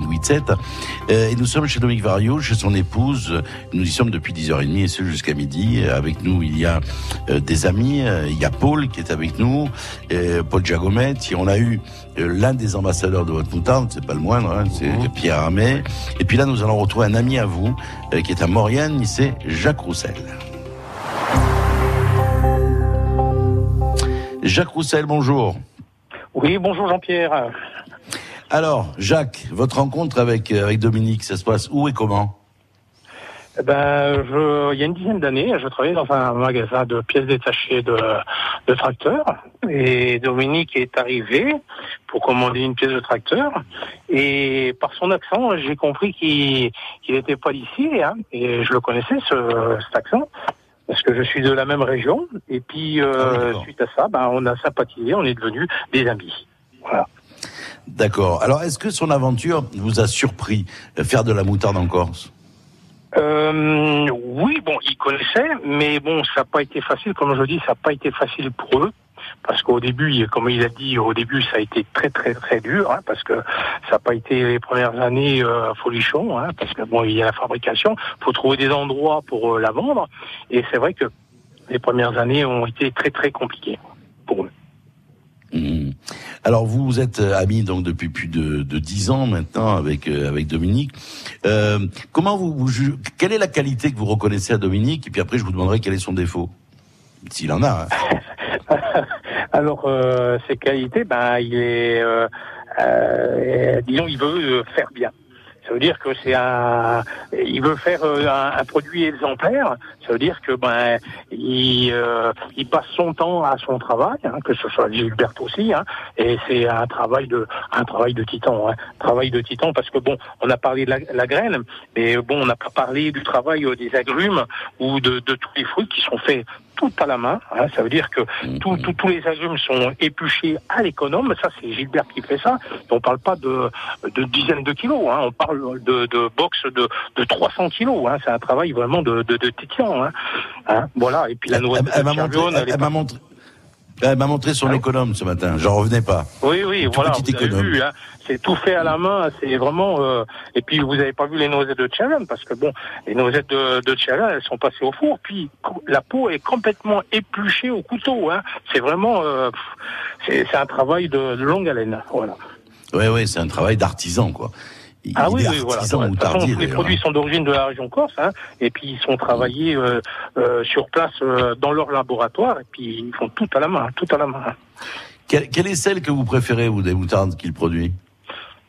Euh, et nous sommes chez Dominique Vario, chez son épouse. Nous y sommes depuis 10h30 et ce jusqu'à midi. Avec nous, il y a euh, des amis. Euh, Il y a Paul qui est avec nous, Paul Giacometti. On a eu l'un des ambassadeurs de votre moutarde, c'est pas le moindre, hein, c'est Pierre Armé. Et puis là, nous allons retrouver un ami à vous euh, qui est à Maurienne, c'est Jacques Roussel. Jacques Roussel, bonjour. Oui, bonjour Jean-Pierre. Alors, Jacques, votre rencontre avec, euh, avec Dominique, ça se passe où et comment? Ben, je, il y a une dizaine d'années, je travaillais dans un magasin de pièces détachées de, de tracteurs. Et Dominique est arrivé pour commander une pièce de tracteur. Et par son accent, j'ai compris qu'il n'était pas d'ici. Hein, et je le connaissais, ce, cet accent. Parce que je suis de la même région. Et puis, euh, suite à ça, ben, on a sympathisé, on est devenus des amis. Voilà. D'accord. Alors, est-ce que son aventure vous a surpris euh, faire de la moutarde en Corse? Euh, oui, bon, ils connaissaient, mais bon, ça n'a pas été facile, comme je dis, ça n'a pas été facile pour eux. Parce qu'au début, comme il a dit, au début, ça a été très très très dur, hein, parce que ça n'a pas été les premières années euh, folichon, hein, parce que bon, il y a la fabrication, faut trouver des endroits pour euh, la vendre, et c'est vrai que les premières années ont été très très compliquées pour eux. Hmm. Alors vous, vous êtes euh, amis donc depuis plus de, 10 ans maintenant avec euh, avec Dominique. Euh, comment vous, vous quelle est la qualité que vous reconnaissez à Dominique? Et puis après, je vous demanderai quel est son défaut, s'il en a. hein. Alors, euh, ses qualités, ben, il est, euh, euh, disons, il veut faire bien. Ça veut dire que c'est un, il veut faire euh, un, produit exemplaire. Ça veut dire que ben, il, euh, il passe son temps à son travail, hein, que ce soit Gilbert aussi, hein, et c'est un travail de, un travail de titan, hein, travail de titan, parce que bon, on a parlé de la, graine, mais bon, on n'a pas parlé du travail euh, des agrumes ou de tous les fruits qui sont faits tout à la main. hein. ça veut dire que tout- tout- tous les agrumes sont épluchés à l'économe. Ça, c'est Gilbert qui fait ça. On parle pas de, de dizaines de kilos. hein. On parle de, de box de, de 300 kilos. hein. C'est un travail vraiment de, de, de titan. hein. Hein, Voilà. Et puis la noix de Elle m'a Chervion, montré, elle est elle m'a montré, elle m'a montré son économe ce matin. J'en revenais pas. Oui, oui, voilà, vous avez vu, hein, c'est tout fait à la main, c'est vraiment... euh, et puis, vous n'avez pas vu les noisettes de Tchalon, parce que, bon, les noisettes de, de elles sont passées au four, puis la peau est complètement épluchée au couteau. Hein. C'est vraiment... euh, c'est un travail de, de longue haleine, voilà. Ouais, ouais, c'est un travail d'artisan, quoi. Ah oui, oui, voilà. façon, moutardier, tous les produits hein. sont d'origine de la région Corse, hein, et puis ils sont travaillés euh, euh, sur place euh, dans leur laboratoire, et puis ils font tout à la main, tout à la main. Quelle, quelle est celle que vous préférez, vous, des moutardes qu'il produit?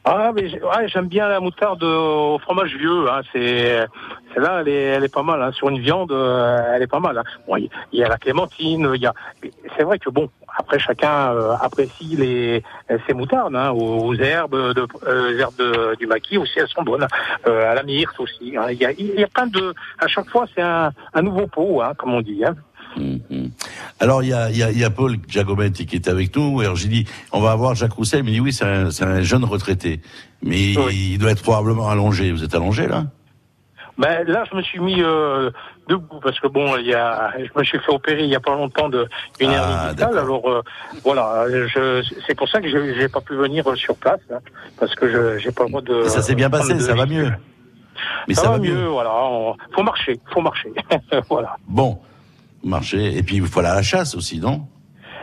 Ah, mais ouais, j'aime bien la moutarde au fromage vieux. Hein. C'est celle-là, elle est, elle est pas mal. Hein. Sur une viande, euh, elle est pas mal. Hein. Bon, il y a la clémentine. Il y a. C'est vrai que bon, après chacun euh, apprécie les ses moutardes. Hein. Aux, herbes de euh, herbes de- du maquis aussi, elles sont bonnes. Euh, à la myrte aussi. hein. Il y a, y a plein de. À chaque fois, c'est un, un nouveau pot, hein, comme on dit. Hein. Alors, il y a, il y, a, il y a Paul Giacometti qui est avec nous. Alors, j'ai dit, on va avoir Jacques Roussel. Il me dit, oui, c'est un, jeune retraité. Mais il doit être probablement allongé. Vous êtes allongé, là? Ben là, je me suis mis euh, debout parce que bon, il y a, je me suis fait opérer il y a pas longtemps de une Ah, hernie discale. Alors euh, voilà, c'est pour ça que je j'ai pas pu venir sur place hein, parce que je j'ai pas le droit de. Et ça s'est bien passé, ça va mieux. Mais ça, ça va va mieux, mieux. voilà. on- faut marcher, faut marcher. voilà. Bon, marché. Et puis, il faut aller à la chasse aussi, non?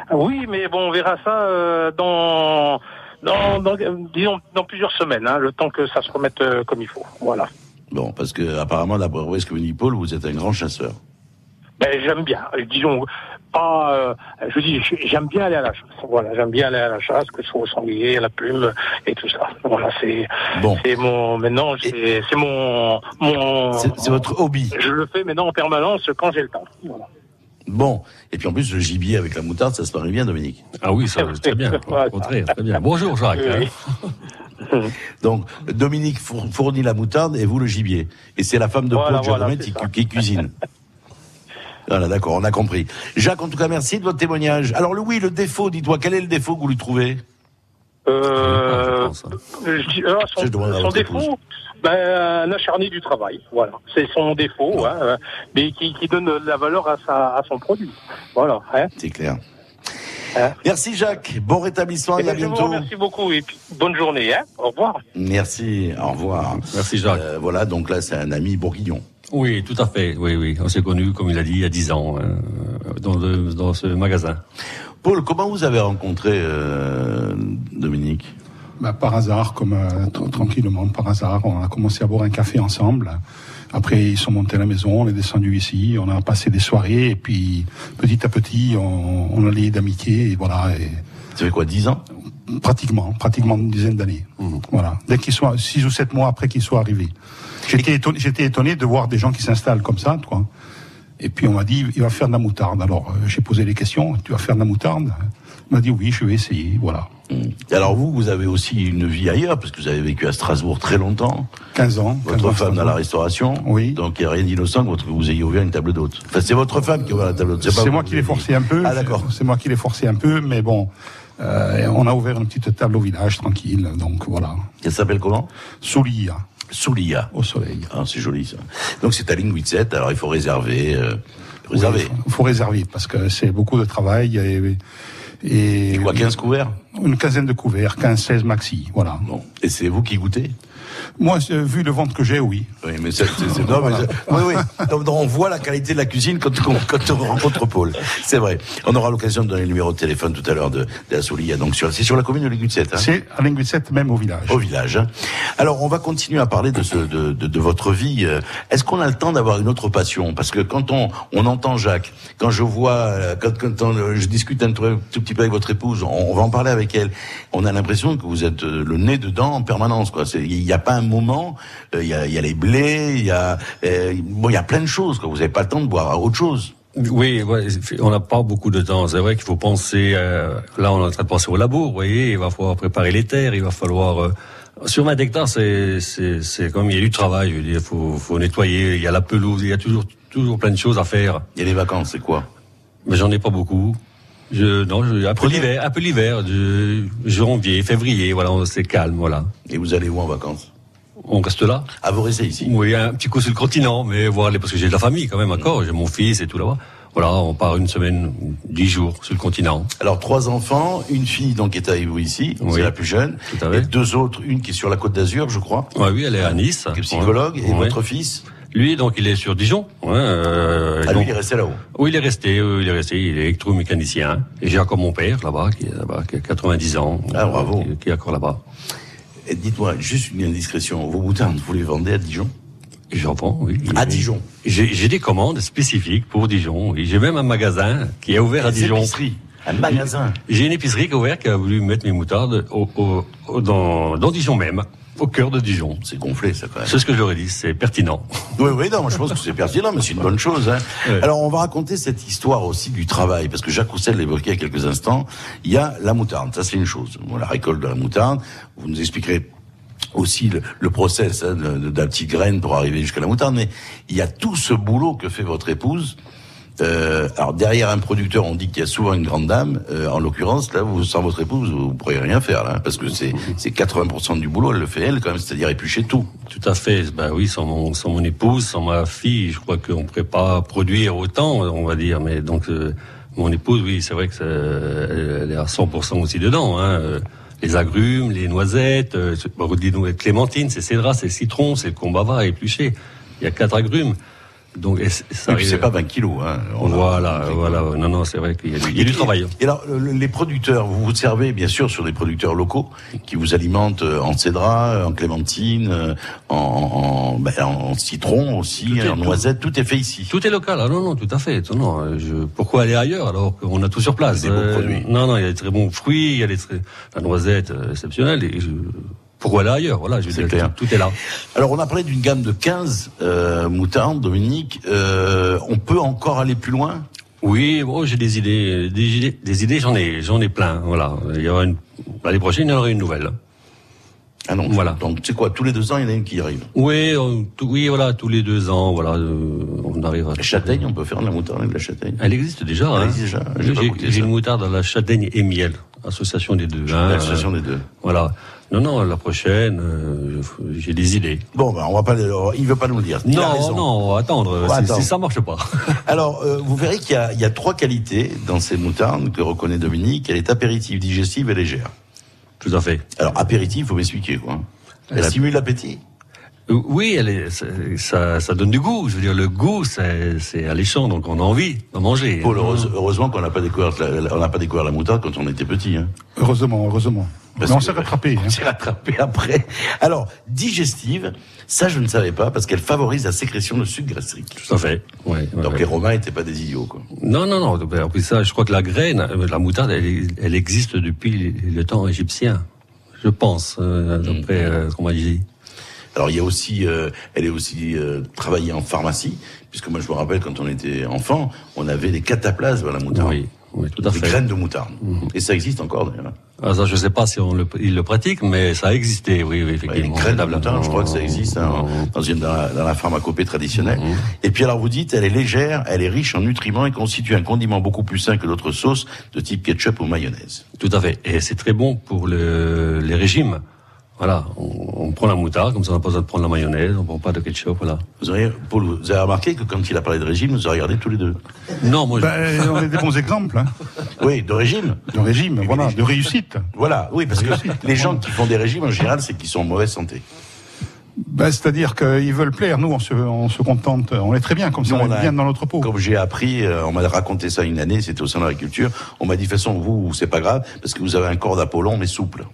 Ah Oui, mais bon, on verra ça euh, dans, dans, dans, disons, dans plusieurs semaines, hein, le temps que ça se remette euh, comme il faut. Voilà. Bon, parce que apparemment, d'après me dit Paul, vous êtes un grand chasseur. Ben, j'aime bien, euh, disons, pas, euh, je dis, j'aime bien aller à la chasse. Voilà, j'aime bien aller à la chasse, que ce soit au sanglier, à la plume et tout ça. Voilà, c'est, Bon. c'est mon, maintenant, c'est, mon, mon. C'est c'est votre hobby. Je le fais maintenant en permanence quand j'ai le temps. Voilà. Bon. Et puis, en plus, le gibier avec la moutarde, ça se marie bien, Dominique. Ah oui, ça, très bien. Au contraire, très bien. Bonjour, Jacques. Oui. hein. Donc, Dominique four- fournit la moutarde et vous le gibier. Et c'est la femme de Voilà, Paul voilà, qui, qui cuisine. Voilà, d'accord, on a compris. Jacques, en tout cas, merci de votre témoignage. Alors, Louis, le défaut, dites-moi, quel est le défaut que vous lui trouvez? Euh, hein. je dis, euh, son, défaut, ben, un acharné du travail. Voilà, c'est son défaut, hein, euh, mais qui, qui donne de la valeur à, sa, à son produit. Voilà. Hein. C'est clair. Merci, Jacques. Bon rétablissement Eh et à bientôt. remercie beaucoup et puis bonne journée. Hein. Au revoir. Merci, au revoir. Merci, Jacques. Euh, voilà, donc là, c'est un ami bourguignon. Oui, tout à fait. Oui, oui. On s'est connus, comme il a dit, il y a dix ans, euh, dans, le- dans ce magasin. Paul, comment vous avez rencontré euh, Dominique? Bah, par hasard, comme euh, tr- tranquillement, par hasard, on a commencé à boire un café ensemble. Après, ils sont montés à la maison, on est descendu ici, on a passé des soirées, et puis petit à petit, on, on allait d'amitié, et voilà. Et Ça fait quoi, 10 ans? Pratiquement, pratiquement une dizaine d'années. Voilà. Dès qu'ils soient six ou sept mois après qu'ils soient arrivés. J'étais étonné, j'étais étonné de voir des gens qui s'installent comme ça, quoi. Et puis on m'a dit, il va faire de la moutarde. Alors euh, j'ai posé les questions, tu vas faire de la moutarde Il m'a dit oui, je vais essayer, voilà. Alors vous, vous avez aussi une vie ailleurs, parce que vous avez vécu à Strasbourg très longtemps. 15 ans. 15 Votre femme dans la restauration. Oui. Donc il n'y a rien d'innocent que vous ayez ouvert une table d'hôte. Enfin, c'est votre femme qui a ouvert la table d'hôte. C'est vous moi qui l'ai forcé un peu. Ah d'accord. C'est moi qui l'ai forcé un peu, mais bon, euh, on a ouvert une petite table au village, tranquille. Donc voilà. Elle s'appelle comment? Soulia. Soulia. Au soleil. Ah, c'est joli ça. Donc c'est à Linguizet, alors il faut réserver. euh, réserver. Il faut réserver parce que c'est beaucoup de travail et, et, Et quoi, 15 couverts? Une quinzaine de couverts, 15-16 maxi, voilà. Bon. Et c'est vous qui goûtez? Moi, vu le ventre que j'ai, oui. Oui, mais c'est, c'est- oui, oui. Donc, on voit la qualité de la cuisine quand, on- quand on rencontre Paul. C'est vrai. On aura l'occasion de donner le numéro de téléphone tout à l'heure de, de. Donc, c'est sur la commune de Linguizet, hein C'est à Linguizet, même au village. Au village. hein. Alors, on va continuer à parler de, ce, de, de, de votre vie. Est-ce qu'on a le temps d'avoir une autre passion? Parce que quand on, on entend Jacques, quand je vois, quand, quand on- je discute un tout, tout petit peu avec votre épouse, on, on va en parler avec elle. On a l'impression que vous êtes euh, le nez dedans en permanence. Quoi. Il n'y a pas un moment. euh, Il y, a, il y a les blés. Il y a euh, bon, il y a plein de choses. Quoi. Vous n'avez pas le temps de boire à autre chose. Oui, ouais, on n'a pas beaucoup de temps. C'est vrai qu'il faut penser. euh, là, on est en train de penser au labour. Vous voyez, il va falloir préparer les terres. Il va falloir. sur 20 hectares, c'est c'est c'est comme il y a du travail. Je veux dire, faut faut nettoyer. Il y a la pelouse. Il y a toujours toujours plein de choses à faire. Et les vacances, c'est quoi? Mais j'en ai pas beaucoup. Je non, je, un peu l'hiver, un peu l'hiver, janvier, février. Voilà, c'est calme. Voilà. Et vous allez où en vacances? On reste là. À vous restez ici Oui, un petit coup sur le continent, mais voir les, parce que j'ai de la famille quand même encore. J'ai mon fils et tout là-bas. Voilà, on part une semaine, dix jours sur le continent. Alors trois enfants, une fille donc qui est avec vous ici, Oui. c'est la plus jeune, Tout à fait. et deux autres, une qui est sur la Côte d'Azur, je crois, Ouais, oui, elle est à Nice. qui est psychologue, et Ouais. votre fils, Lui, donc, il est sur Dijon. Euh, ah, lui donc- il est resté là-haut. Oui, il est resté, oui, il est resté, il est électromécanicien. Et j'ai encore mon père là-bas, qui est là-bas, qui a 90 ans. Ah, bravo. Qui, qui est encore là-bas. Dites-moi, juste une indiscrétion, vos moutardes, vous les vendez à Dijon? J'en vends, oui. À Dijon J'ai des commandes spécifiques pour Dijon. J'ai même un magasin qui est ouvert à Dijon. épiceries. Un magasin. J'ai une épicerie qui a ouvert qui a voulu mettre mes moutardes au, au- au- dans, dans Dijon même, au cœur de Dijon. C'est gonflé, ça, quand même. C'est ce que j'aurais dit, c'est pertinent. Oui, oui, non, je pense que c'est pertinent, mais c'est une bonne chose. Hein. Alors, on va raconter cette histoire aussi du travail, parce que Jacques Roussel l'évoquait il y a quelques instants. Il y a la moutarde, ça c'est une chose. Bon, la récolte de la moutarde, vous nous expliquerez aussi le, le process hein, de, de, de la petite graine pour arriver jusqu'à la moutarde, mais il y a tout ce boulot que fait votre épouse. Euh, alors derrière un producteur, on dit qu'il y a souvent une grande dame. Euh, en l'occurrence, là, vous sans votre épouse, vous pourriez rien faire là, hein, parce que c'est c'est 80% du boulot, elle le fait elle quand même, c'est-à-dire éplucher tout. Tout à fait. Ben oui, sans mon, épouse, sans ma fille, je crois qu'on pourrait pas produire autant, on va dire. Mais donc, euh, mon épouse, oui, c'est vrai que elle, est à 100% aussi dedans. Hein. Les agrumes, les noisettes, euh, nous, clémentine, c'est cédra, c'est citron, c'est le combava épluché. Il y a quatre agrumes. Donc, et ça Et puis arrive- c'est pas 20 kilos. Hein. On a- Voilà, voilà. Non, non, c'est vrai qu'il y a, du- il y a du travail. Et alors, le- les producteurs, vous vous servez bien sûr sur des producteurs locaux qui vous alimentent euh, en cédra, euh, en clémentine, euh, en, en, ben, en citron aussi, est- en noisette, tout est fait ici. Tout est local. Ah non, non, tout à fait. Non, euh, je, pourquoi aller ailleurs alors qu'on a tout sur place Des beaux Euh, produits. Non, non, il y a des très bons fruits, il y a des très, la noisette euh, exceptionnelle. Et je, pourquoi aller ailleurs Voilà, je veux dire. Tout, tout est là. Alors, on a parlé d'une gamme de 15 euh, moutardes, Dominique. Euh, on peut encore aller plus loin? Oui, bon, j'ai des idées, des idées, des idées, j'en ai, j'en ai plein. Voilà, il y aura une l'année prochaine, il y en aura une nouvelle. Ah non. Voilà. Donc, c'est quoi Tous les deux ans, il y en a une qui arrive. Oui, on- tout- oui, voilà, tous les deux ans, voilà, euh, on arrive à. La châtaigne, on peut faire de la moutarde avec de la châtaigne. Elle existe déjà. Elle hein. existe déjà. J'ai une moutarde à la châtaigne et miel, association des deux. hein, L'association euh, des deux. Voilà. Non, non, la prochaine, euh, j'ai des idées. Bon, ben, on va pas. Il veut pas nous le dire. Il Non, non, on va attendre. On si, attendre. si ça marche pas. Alors, euh, vous verrez qu'il y y a trois qualités dans ces moutardes que reconnaît Dominique. Elle est apéritive, digestive et légère. Tout à fait. Alors, apéritive, faut m'expliquer, quoi. Elle Elle stimule l'appétit? Euh, Oui, elle est, c'est- ça, ça donne du goût. Je veux dire, le goût, c'est alléchant, donc on a envie d'en manger. Paul, heureuse- heureusement qu'on n'a pas découvert la, on n'a pas découvert la moutarde quand on était petit. Hein. Heureusement, heureusement. Parce Mais on s'est rattrapé. hein. On s'est rattrapé après. Alors, digestive, ça je ne savais pas parce qu'elle favorise la sécrétion de sucre gastrique. Tout à fait. Ouais, ouais, Donc ouais. les Romains n'étaient pas des idiots, quoi. Non, non, non. En plus, ça, je crois que la graine, euh, la moutarde, elle, elle existe depuis le temps égyptien. Je pense, euh, d'après euh, ce qu'on m'a dit. Alors il y a aussi, euh, elle est aussi euh, travaillée en pharmacie, puisque moi je me rappelle quand on était enfant, on avait des cataplasmes à la moutarde. Oui, oui, tout à des fait. graines de moutarde. Et ça existe encore d'ailleurs. Ah, ça, je sais pas si on le, il le pratique, mais ça a existé, oui, oui, Ouais, les effectivement. graines de moutarde, je crois que ça existe hein, dans, une, dans, la, dans la pharmacopée traditionnelle. Mhm. Et puis alors vous dites, elle est légère, elle est riche en nutriments et constitue un condiment beaucoup plus sain que d'autres sauces de type ketchup ou mayonnaise. Tout à fait. Et c'est très bon pour le, les régimes. Voilà, on, on prend la moutarde, comme ça on n'a pas besoin de prendre la mayonnaise, on prend pas de ketchup, voilà. Vous avez, Paul, vous avez remarqué que quand il a parlé de régime, vous avez regardé tous les deux. Non, moi, je- Ben, on est des bons exemples. Hein. Oui, de régime. De régime, voilà, de réussite. Voilà, oui, parce que les gens qui font des régimes, en général, c'est qu'ils sont en mauvaise santé. Ben, C'est-à-dire qu'ils veulent plaire. Nous, on se, on se contente. On est très bien comme ça, on on est a- bien dans notre peau. Comme j'ai appris, euh, on m'a raconté ça une année, c'était au sein de l'agriculture, on m'a dit, de toute façon, vous, c'est pas grave, parce que vous avez un corps d'Apollon, mais souple.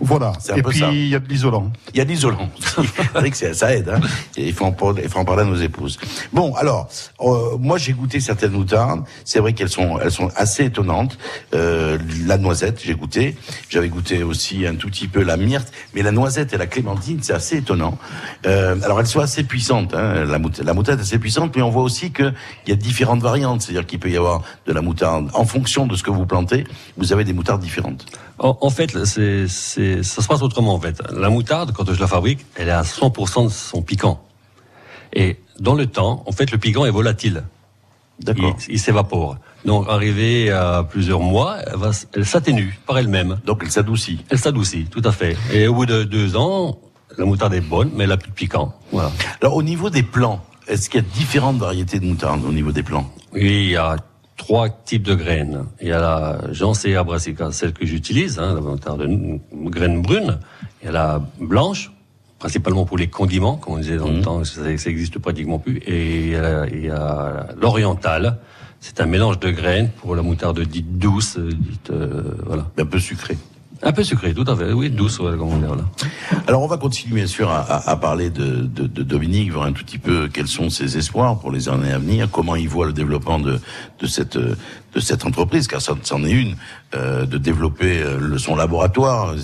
Voilà. C'est un Et puis, il y a de l'isolant. Il y a de l'isolant. C'est vrai que ça ça aide. Hein. Et il faut, en, parler- il faut en parler à nos épouses. Bon, alors, euh, moi j'ai goûté certaines moutardes. C'est vrai qu'elles sont, elles sont assez étonnantes. Euh, la noisette, j'ai goûté. J'avais goûté aussi un tout petit peu la myrte, mais la noisette et la clémentine, c'est assez étonnant. Euh, alors elles sont assez puissantes. Hein. La, moutarde, la moutarde est assez puissante, mais on voit aussi qu'il y a différentes variantes. C'est-à-dire qu'il peut y avoir de la moutarde en fonction de ce que vous plantez. Vous avez des moutardes différentes. En, en fait, c'est, c'est, ça se passe autrement en fait. La moutarde, quand je la fabrique, elle est à 100% de son piquant. Et dans le temps, en fait, le piquant est volatile. D'accord. Il, il s'évapore. Donc, arrivé à plusieurs mois, elle, va s- elle s'atténue par elle-même. Donc elle s'adoucit. Elle s'adoucit, tout à fait. Et au bout de deux ans, la moutarde est bonne, mais elle a plus de piquant. Voilà. Alors au niveau des plants, est-ce qu'il y a différentes variétés de moutarde au niveau des plants Oui, il y a trois types de graines. Il y a la Jancea brassica, celle que j'utilise, hein, la moutarde n- graine brune. Il y a la blanche, principalement pour les condiments, comme on disait dans le temps, ça, ça existe pratiquement plus. Et il y a, l'orientale. C'est un mélange de graines pour la moutarde dite douce, dite euh, voilà. Un peu sucré. Un peu sucré, tout à fait. Oui, douce, ouais, comme on dit. Voilà. Alors on va continuer bien sûr à, à- à parler de, de, de Dominique, voir un tout petit peu quels sont ses espoirs pour les années à venir, comment il voit le développement de, de cette euh, de cette entreprise, car ça c'en est une, euh, de développer euh, le, son laboratoire.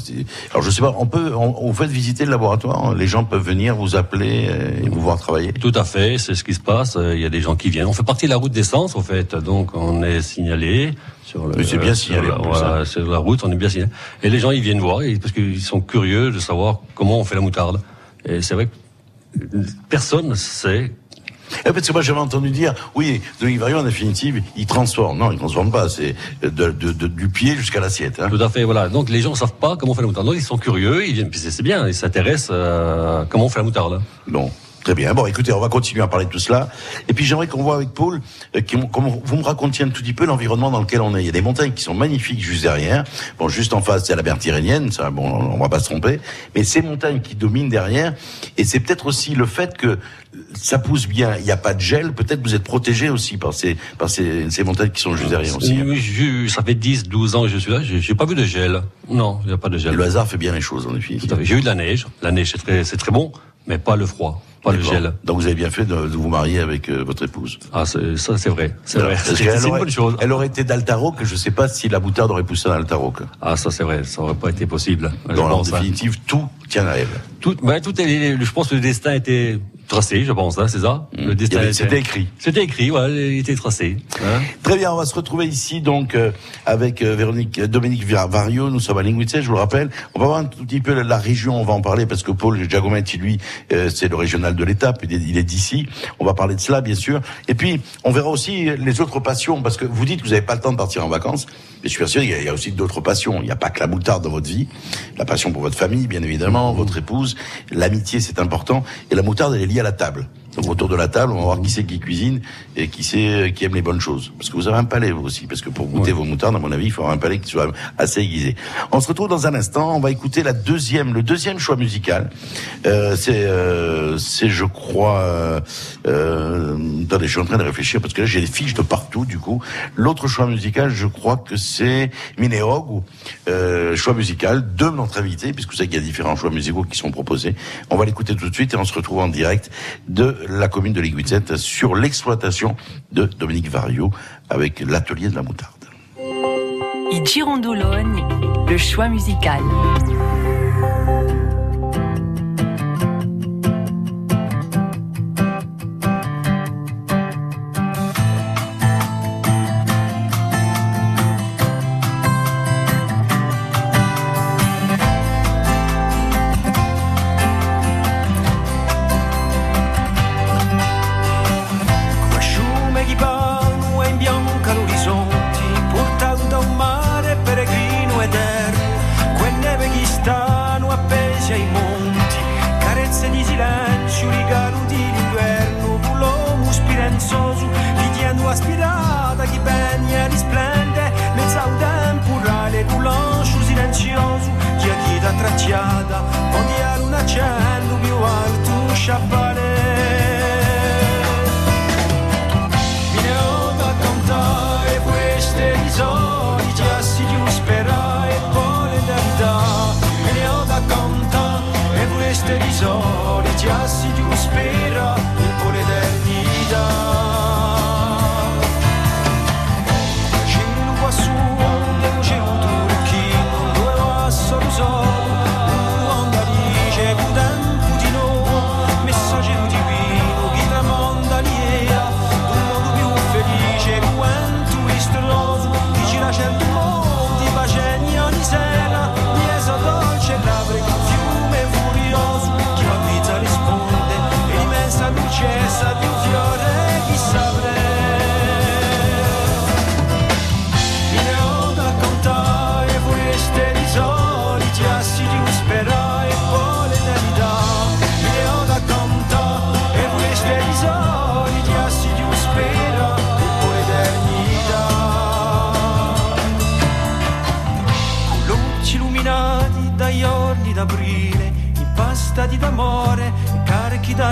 Alors je sais pas, on peut, on, on fait visiter le laboratoire, les gens peuvent venir vous appeler euh, et vous voir travailler. Tout à fait, c'est ce qui se passe. Euh, Il y a des gens qui viennent. On fait partie de la route d'essence, au fait. Donc, on est signalé sur le. C'est bien signalé, voilà, sur la route, on est bien signalé. Et les gens, ils viennent voir, parce qu'ils sont curieux de savoir comment on fait la moutarde. Et c'est vrai que personne ne sait Eh, parce que moi j'avais entendu dire, oui, Dominique Vario en définitive, il transforme. Non, il transforme pas, c'est de, de- de- du pied jusqu'à l'assiette. Hein. Tout à fait, voilà. Donc les gens savent pas comment on fait la moutarde. Donc ils sont curieux, ils viennent, puis c'est c'est bien, ils s'intéressent à comment on fait la moutarde. Bon. Très bien. Bon, écoutez, on va continuer à parler de tout cela. Et puis j'aimerais qu'on voit avec Paul, euh, vous me racontiez un tout petit peu l'environnement dans lequel on est. Il y a des montagnes qui sont magnifiques juste derrière. Bon, juste en face, c'est la mer Tyrrhénienne. Ça, bon, on va pas se tromper. Mais ces montagnes qui dominent derrière, et c'est peut-être aussi le fait que ça pousse bien. Il n'y a pas de gel. Peut-être vous êtes protégé aussi par ces, par ces, ces montagnes qui sont juste derrière aussi. hein. Oui, je- ça fait 10, 12 ans que je suis là, j'ai pas vu de gel. Non, il n'y a pas de gel. Le hasard fait bien les choses, en effet. J'ai eu de la neige. La neige, c'est très, c'est très bon, mais pas le froid, pas le D'accord. gel. Donc vous avez bien fait de, de vous marier avec euh, votre épouse. Ah, c'est- ça, c'est vrai. C'est vrai. C'est une aurait- bonne chose. Elle aurait été d'Altaroc, je ne sais pas si la moutarde aurait poussé en Altaroc. Ah, ça, c'est vrai. Ça aurait pas été possible. Donc, en hein. définitive, tout tient à elle. Tout, ben, tout est, je pense que le destin était tracé, je pense, hein, c'est ça? Le destin C'était écrit. C'était écrit, voilà, il était tracé. Hein. Très bien, on va se retrouver ici donc euh, avec euh, Véronique, euh, Dominique Var- Vario. Nous sommes à Linguice, je vous le rappelle. On va voir un tout petit peu la, région. On va en parler parce que Paul Giacometti, lui, euh, c'est le régional de l'étape. Il est, il est d'ici. On va parler de cela, bien sûr. Et puis, on verra aussi les autres passions parce que vous dites que vous n'avez pas le temps de partir en vacances. Mais je suis sûr, il y a, il y a aussi d'autres passions. Il n'y a pas que la moutarde dans votre vie. La passion pour votre famille, bien évidemment, votre épouse. L'amitié, c'est important. Et la moutarde, elle est liée à la table. Donc autour de la table, on va voir qui c'est qui cuisine et qui c'est qui aime les bonnes choses. Parce que vous avez un palais vous aussi, parce que pour goûter vos moutardes, à mon avis, il faut avoir un palais qui soit assez aiguisé. On se retrouve dans un instant. On va écouter la deuxième, le deuxième choix musical. Euh, c'est, euh, c'est, je crois. Euh, euh, attendez, je suis en train de réfléchir parce que là j'ai des fiches de partout. Du coup, l'autre choix musical, je crois que c'est Mineog, euh, choix musical de notre invité, puisque vous savez qu'il y a différents choix musicaux qui sont proposés. On va l'écouter tout de suite et on se retrouve en direct de la commune de Liguizette sur l'exploitation de Dominique Vario avec l'atelier de la moutarde. Le choix musical.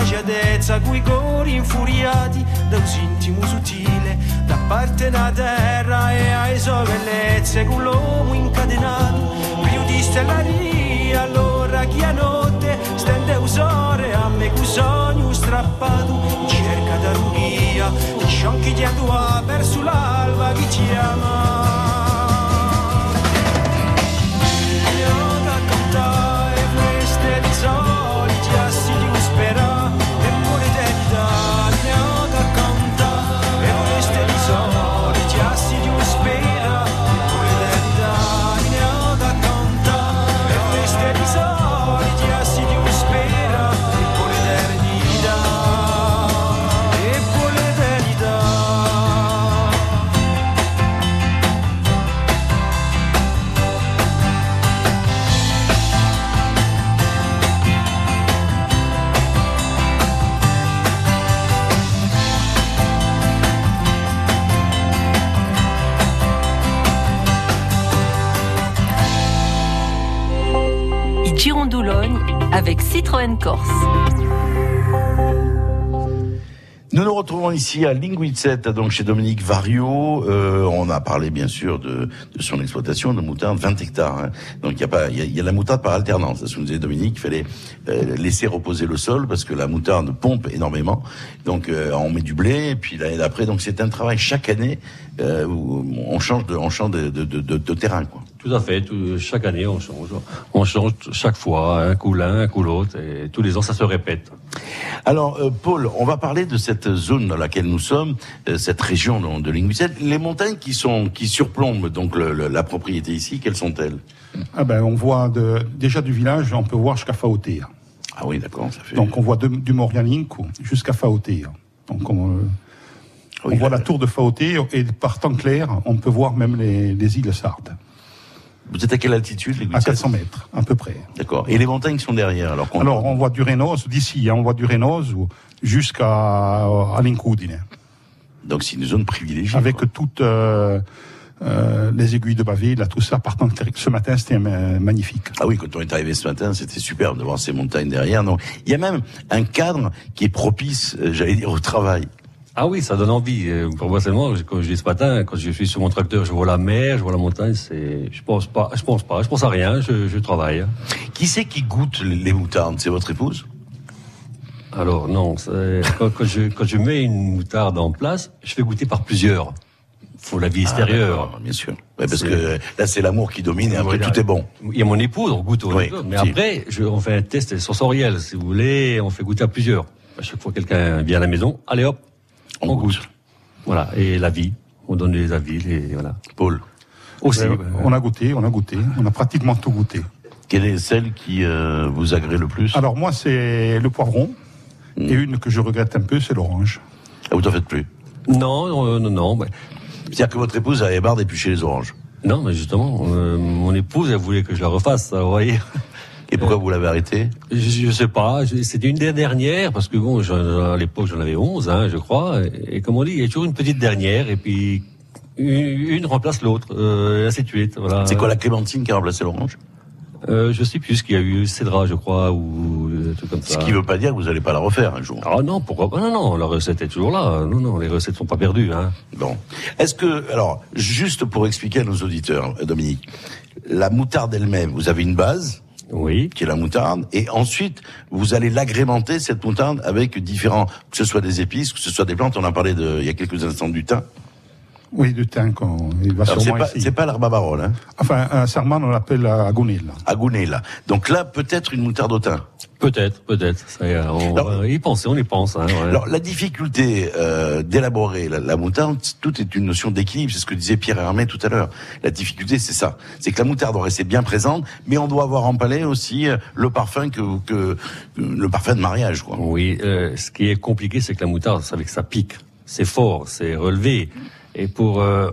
Giadezza, coi cori infuriati da un intimo sottile, da parte da terra e ai sue bellezze, con l'uomo incatenato, più di stellaria allora chi a notte stende usore a me cu sogno strappato cerca d'aruria di sciocchi di adua verso l'alba chi ci ama Citroën Corse. Nous nous retrouvons ici à Linguizet, donc chez Dominique Vario. Euh, on a parlé bien sûr de, de son exploitation de moutarde, 20 hectares. hein. Donc il y a pas, il y y a la moutarde par alternance. C'est ce que nous disait Dominique. Il fallait euh, laisser reposer le sol parce que la moutarde pompe énormément. Donc euh, on met du blé et puis l'année d'après. Donc c'est un travail chaque année euh, où on change de, on change de, de- de terrain quoi. Tout à fait. tout- chaque année, on change. On change chaque fois, un coup l'un, un coup l'autre, et tous les ans, ça se répète. Alors, euh, Paul, on va parler de cette zone dans laquelle nous sommes, euh, cette région de, de. Les montagnes qui sont qui surplombent donc le- le- la propriété ici, quelles sont-elles? Ah ben, on voit de, déjà du village, on peut voir jusqu'à Faotea. Ah oui, d'accord, ça fait. Donc on voit de- du Morialinco jusqu'à Faotea. Donc on, euh, on voit la tour de Faotea et par temps clair, on peut voir même les, les îles Sardes. Vous êtes à quelle altitude À Linguizet 400 mètres, à peu près. D'accord. Et les montagnes sont derrière. Alors, on voit du Rénos d'ici, hein, on voit du Rénos ou- jusqu'à à Lincudine. donc c'est une zone privilégiée. Avec toutes euh, euh, les aiguilles de Bavé, là tout ça. Par clair, ce matin c'était euh, magnifique. Ah oui, quand on est arrivé ce matin, c'était superbe de voir ces montagnes derrière. Donc, il y a même un cadre qui est propice, euh, j'allais dire, au travail. Ah oui, ça donne envie. Euh, Pour moi seulement, comme je dis ce matin, quand je suis sur mon tracteur, je vois la mer, je vois la montagne. C'est, je pense pas, je pense pas, je pense à rien. Je, je travaille. Qui c'est qui goûte les moutardes? C'est votre épouse? Alors non, quand, quand je quand je mets une moutarde en place, je fais goûter par plusieurs. Faut la vie Ah, extérieure. bien sûr. Ouais, parce que là, c'est l'amour qui domine et après, Voilà. tout est bon. Il y a mon épouse, on goûte au Oui, mais si. après, je, on fait un test sensoriel, si vous voulez, on fait goûter à plusieurs. À chaque fois que quelqu'un vient à la maison, allez hop, on, goûte. Voilà, et la vie, on donne les avis, les, voilà. Paul Aussi. Euh, ouais. on a goûté, on a goûté, on a pratiquement tout goûté. Quelle est celle qui euh, vous agrée le plus? Alors moi c'est le poivron et une que je regrette un peu, c'est l'orange. Ah, vous t'en faites plus? Non, euh, non, non. bah, C'est-à-dire que votre épouse avait marre d'éplucher les oranges. non, mais justement, euh, mon épouse, elle voulait que je la refasse, vous voyez. Et pourquoi vous l'avez arrêté Je, je sais pas, c'était une des dernières, parce que bon, à l'époque j'en avais 11, hein, je crois, et, et comme on dit, il y a toujours une petite dernière, et puis une, une remplace l'autre, euh, ainsi de suite. Voilà. C'est quoi la clémentine qui a remplacé l'orange euh, Je sais plus ce qu'il y a eu, Cédra, je crois, ou euh, tout comme ça. Ce qui veut pas dire que vous n'allez pas la refaire un jour. Ah non, pourquoi pas Non, non, la recette est toujours là. Non, non, les recettes sont pas perdues. Hein. Bon. Est-ce que, alors, juste pour expliquer à nos auditeurs, euh, Dominique, la moutarde elle-même, vous avez une base oui. qui est la moutarde, et ensuite vous allez l'agrémenter cette moutarde avec différents, que ce soit des épices, que ce soit des plantes. On a parlé de, il y a quelques instants du thym. Oui, du thym qu'on il va Alors, c'est sûrement pas, c'est pas l'herbe à barole, hein. Enfin, un sarman, on l'appelle agonelle. Agounella. Donc là, peut-être une moutarde au thym. Peut-être, peut-être. On Alors- va y penser, on y pense. Hein, ouais. Alors la difficulté euh, d'élaborer la, la moutarde, tout est une notion d'équilibre. C'est ce que disait Pierre Hermé tout à l'heure. La difficulté, c'est ça. C'est que la moutarde doit rester bien présente, mais on doit avoir en palais aussi euh, le parfum que, que que- le parfum de mariage, quoi. Oui, euh, ce qui est compliqué, c'est que la moutarde, c'est avec ça pique. C'est fort, c'est relevé. Et pour euh,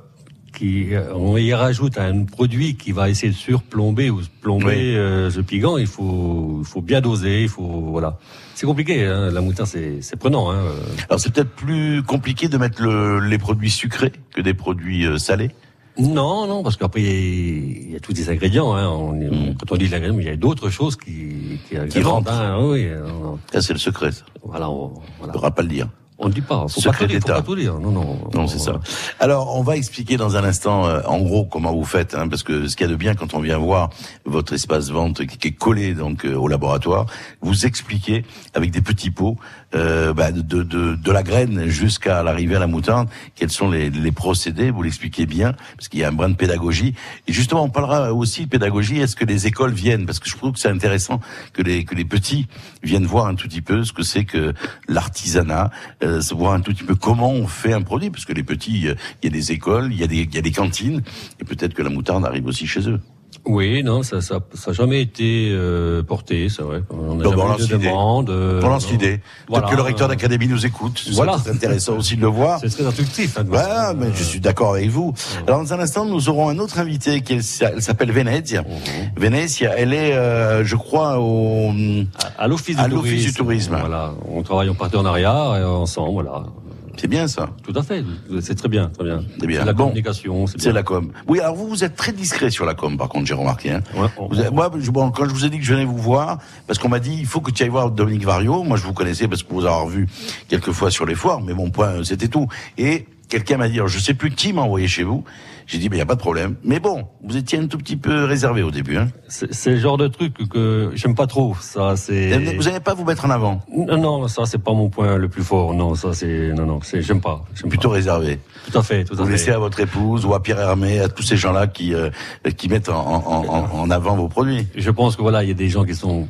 qui, euh, on y rajoute un produit qui va essayer de surplomber ou plomber Oui. euh, ce piquant, il faut, il faut bien doser, il faut voilà. C'est compliqué, hein, la moutarde, c'est c'est prenant. Hein. Alors c'est peut-être plus compliqué de mettre le, les produits sucrés que des produits euh, salés? Non, non, parce qu'après il y a tous des ingrédients. Hein, on, est- Quand on dit l'ingrédient, il y a d'autres choses qui qui, agrémentent, rentrent. hein, oui, euh, c'est le secret. Ça. voilà, on, voilà. On ne pas le dire. On ne dit pas. Faut Secret d'État. pas tout dire. Non, non. Non, c'est ça. Alors, on va expliquer dans un instant, euh, en gros, comment vous faites, hein, parce que ce qu'il y a de bien quand on vient voir votre espace vente qui, qui est collé donc euh, au laboratoire, vous expliquez avec des petits pots euh, bah, de, de, de la graine jusqu'à l'arrivée à la moutarde, quels sont les, les procédés? Vous l'expliquez bien, parce qu'il y a un brin de pédagogie. Et justement, on parlera aussi de pédagogie. Est-ce que les écoles viennent? Parce que je trouve que c'est intéressant que les que les petits viennent voir un tout petit peu ce que c'est que l'artisanat, euh, voir un tout petit peu comment on fait un produit, parce que les petits, euh, il y a des écoles, il y a des, il y a des cantines, et peut-être que la moutarde arrive aussi chez eux. Oui, non, ça, ça, ça a jamais été euh, porté, c'est vrai. On n'a jamais eu de demande. euh, On lance l'idée. Voilà. Peut-être que le recteur d'académie nous écoute. Voilà. serait intéressant aussi de le voir. C'est très instructif. Hein, Voilà, mais je suis d'accord avec vous. Alors dans un instant, nous aurons un autre invité qui s'appelle Venezia. Mhm. Venezia, elle est, euh, je crois, au à l'office du, à l'office du tourisme. Voilà, on travaille en partenariat et ensemble, voilà. C'est bien ça. Tout à fait, c'est très bien, très bien. C'est bien. la Bon. communication, c'est la com. Oui, alors vous, vous êtes très discret sur la com, par contre, j'ai remarqué. Hein. Ouais, on- Vous êtes- moi, je- bon, quand je vous ai dit que je venais vous voir, parce qu'on m'a dit, il faut que tu ailles voir Dominique Vario. Moi, je vous connaissais parce que vous avoir vu quelques fois sur les foires, mais mon point, c'était tout. Et quelqu'un m'a dit, alors, je sais plus qui m'a envoyé chez vous. J'ai dit, mais il y a pas de problème. Mais bon, vous étiez un tout petit peu réservé au début. Hein. C'est le genre de truc que j'aime pas trop. Ça, c'est. Vous n'allez pas vous mettre en avant. Non, non, ça c'est pas mon point le plus fort. Non, ça c'est non, non, c'est j'aime pas. Plutôt pas. réservé. Tout à fait, tout à Vous fait. laissez à votre épouse ou à Pierre Hermé, à tous ces gens-là qui euh, qui mettent en, en, en, en avant vos produits. Je pense que voilà, il y a des gens qui sont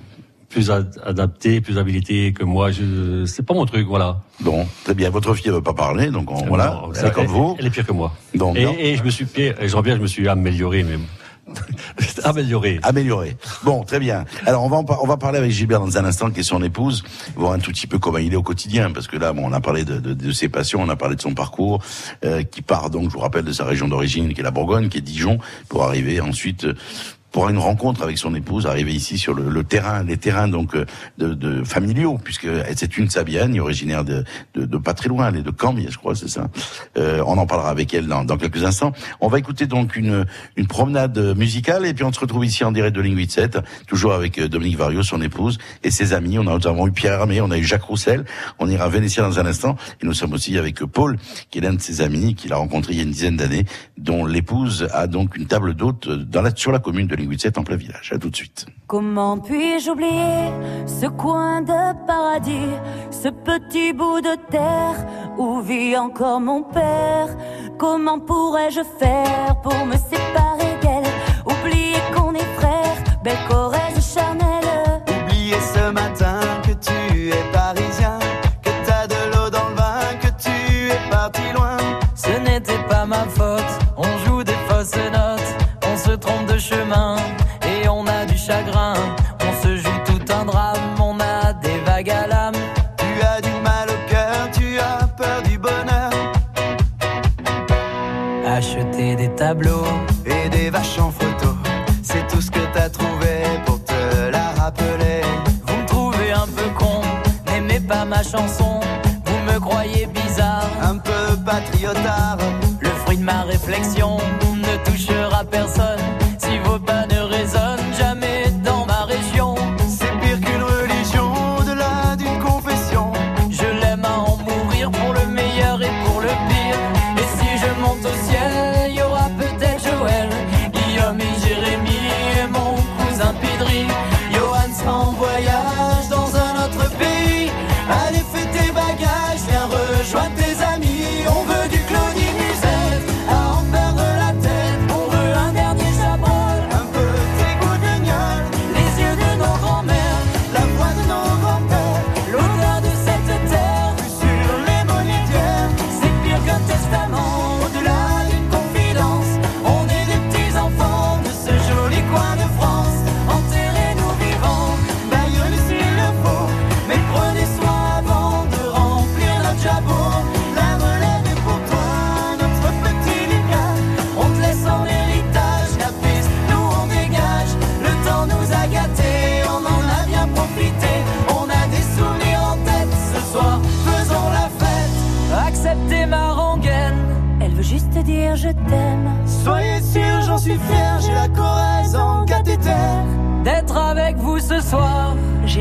plus ad- adaptés, plus habilités que moi. Je, c'est pas mon truc, voilà. Bon, très bien. Votre fille ne veut pas parler, donc on- voilà, Non, elle est comme vous. Elle est pire que moi. Donc, et, et je me suis, et je bien, je me suis amélioré, mais amélioré. Amélioré. Bon, très bien. Alors on va on va parler avec Gilbert dans un instant, qui est son épouse, voir un tout petit peu comment il est au quotidien, parce que là, bon, on a parlé de, de, de ses passions, on a parlé de son parcours, euh, qui part donc, je vous rappelle, de sa région d'origine, qui est la Bourgogne, qui est Dijon, pour arriver ensuite. Pour une rencontre avec son épouse, arriver ici sur le, le terrain, les terrains donc euh, de, de familiaux, puisque c'est une Sabienne, originaire de, de, de pas très loin, elle est de Cambie, je crois, c'est ça. Euh, on en parlera avec elle dans, dans quelques instants. On va écouter donc une, une promenade musicale et puis on se retrouve ici en direct de Ligne 7, toujours avec euh, Dominique Vario, son épouse et ses amis. On a nous avons eu Pierre Hermé, on a eu Jacques Roussel, on ira à Vénétia dans un instant et nous sommes aussi avec euh, Paul, qui est l'un de ses amis, qu'il a rencontré il y a une dizaine d'années, dont l'épouse a donc une table d'hôte dans la, sur la commune de Ligne 7 en plein village. À tout de suite. Comment puis-je oublier ce coin de paradis, ce petit bout de terre où vit encore mon père? Comment pourrais-je faire pour me séparer d'elle? Oublier qu'on est frères, belle Corrèze charnelle Oublier ce matin que tu de chemin et on a du chagrin. On se joue tout un drame, on a des vagues à l'âme. Tu as du mal au cœur, tu as peur du bonheur. Acheter des tableaux et des vaches en photo, c'est tout ce que t'as trouvé pour te la rappeler. Vous me trouvez un peu con, n'aimez pas ma chanson. Vous me croyez bizarre, un peu patriotard. Le fruit de ma réflexion ne touchera personne.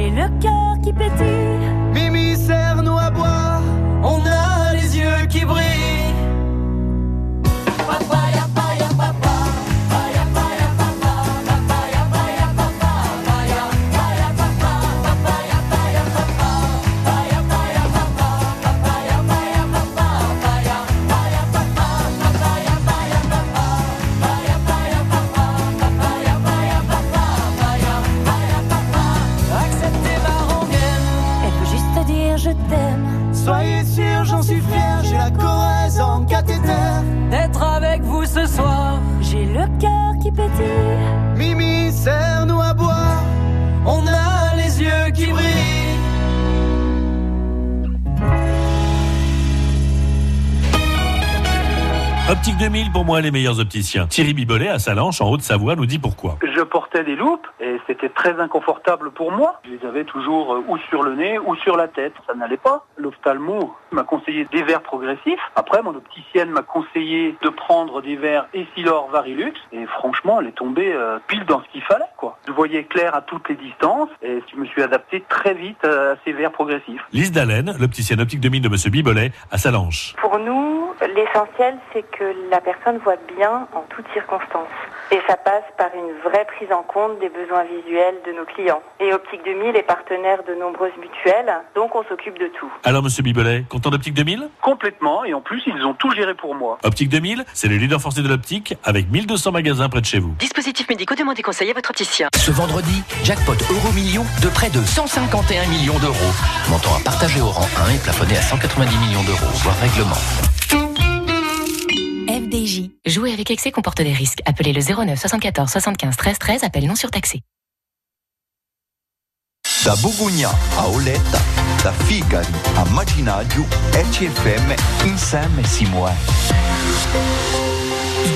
J'ai le cœur qui pétille. Optique 2000, pour moi, les meilleurs opticiens. Thierry Bibolet, à Salanches, en Haute-Savoie, nous dit pourquoi. Portais des loupes et c'était très inconfortable pour moi. Je les avais toujours euh, ou sur le nez ou sur la tête. Ça n'allait pas. L'ophtalmo m'a conseillé des verres progressifs. Après, mon opticienne m'a conseillé de prendre des verres Essilor Varilux. Et franchement, elle est tombée euh, pile dans ce qu'il fallait. quoi. Je voyais clair à toutes les distances et je me suis adapté très vite euh, à ces verres progressifs. Lise Dallène, l'opticienne optique 2000 de Monsieur Bibolet, à Salanches. Pour nous, l'essentiel, c'est que la personne voit bien en toutes circonstances. Et ça passe par une vraie prise en compte des besoins visuels de nos clients. Et Optique 2000 est partenaire de nombreuses mutuelles, donc on s'occupe de tout. Alors, Monsieur Bibolet, content d'Optique 2000 Complètement. Et en plus, ils ont tout géré pour moi. Optique 2000, c'est le leader forcé de l'optique, avec 1200 magasins près de chez vous. Dispositifs médicaux, demandez conseil à votre opticien. Ce vendredi, jackpot euro million de près de 151 millions d'euros. Montant à partager au rang 1 et plafonné à 190 millions d'euros, voire règlement. FDJ. Jouer avec excès comporte des risques. Appelez le 09 74 75 13 13. Appel non surtaxé. Da Bugugna a Oletta, da Figari a Maginaggio, RCFM insieme si muove.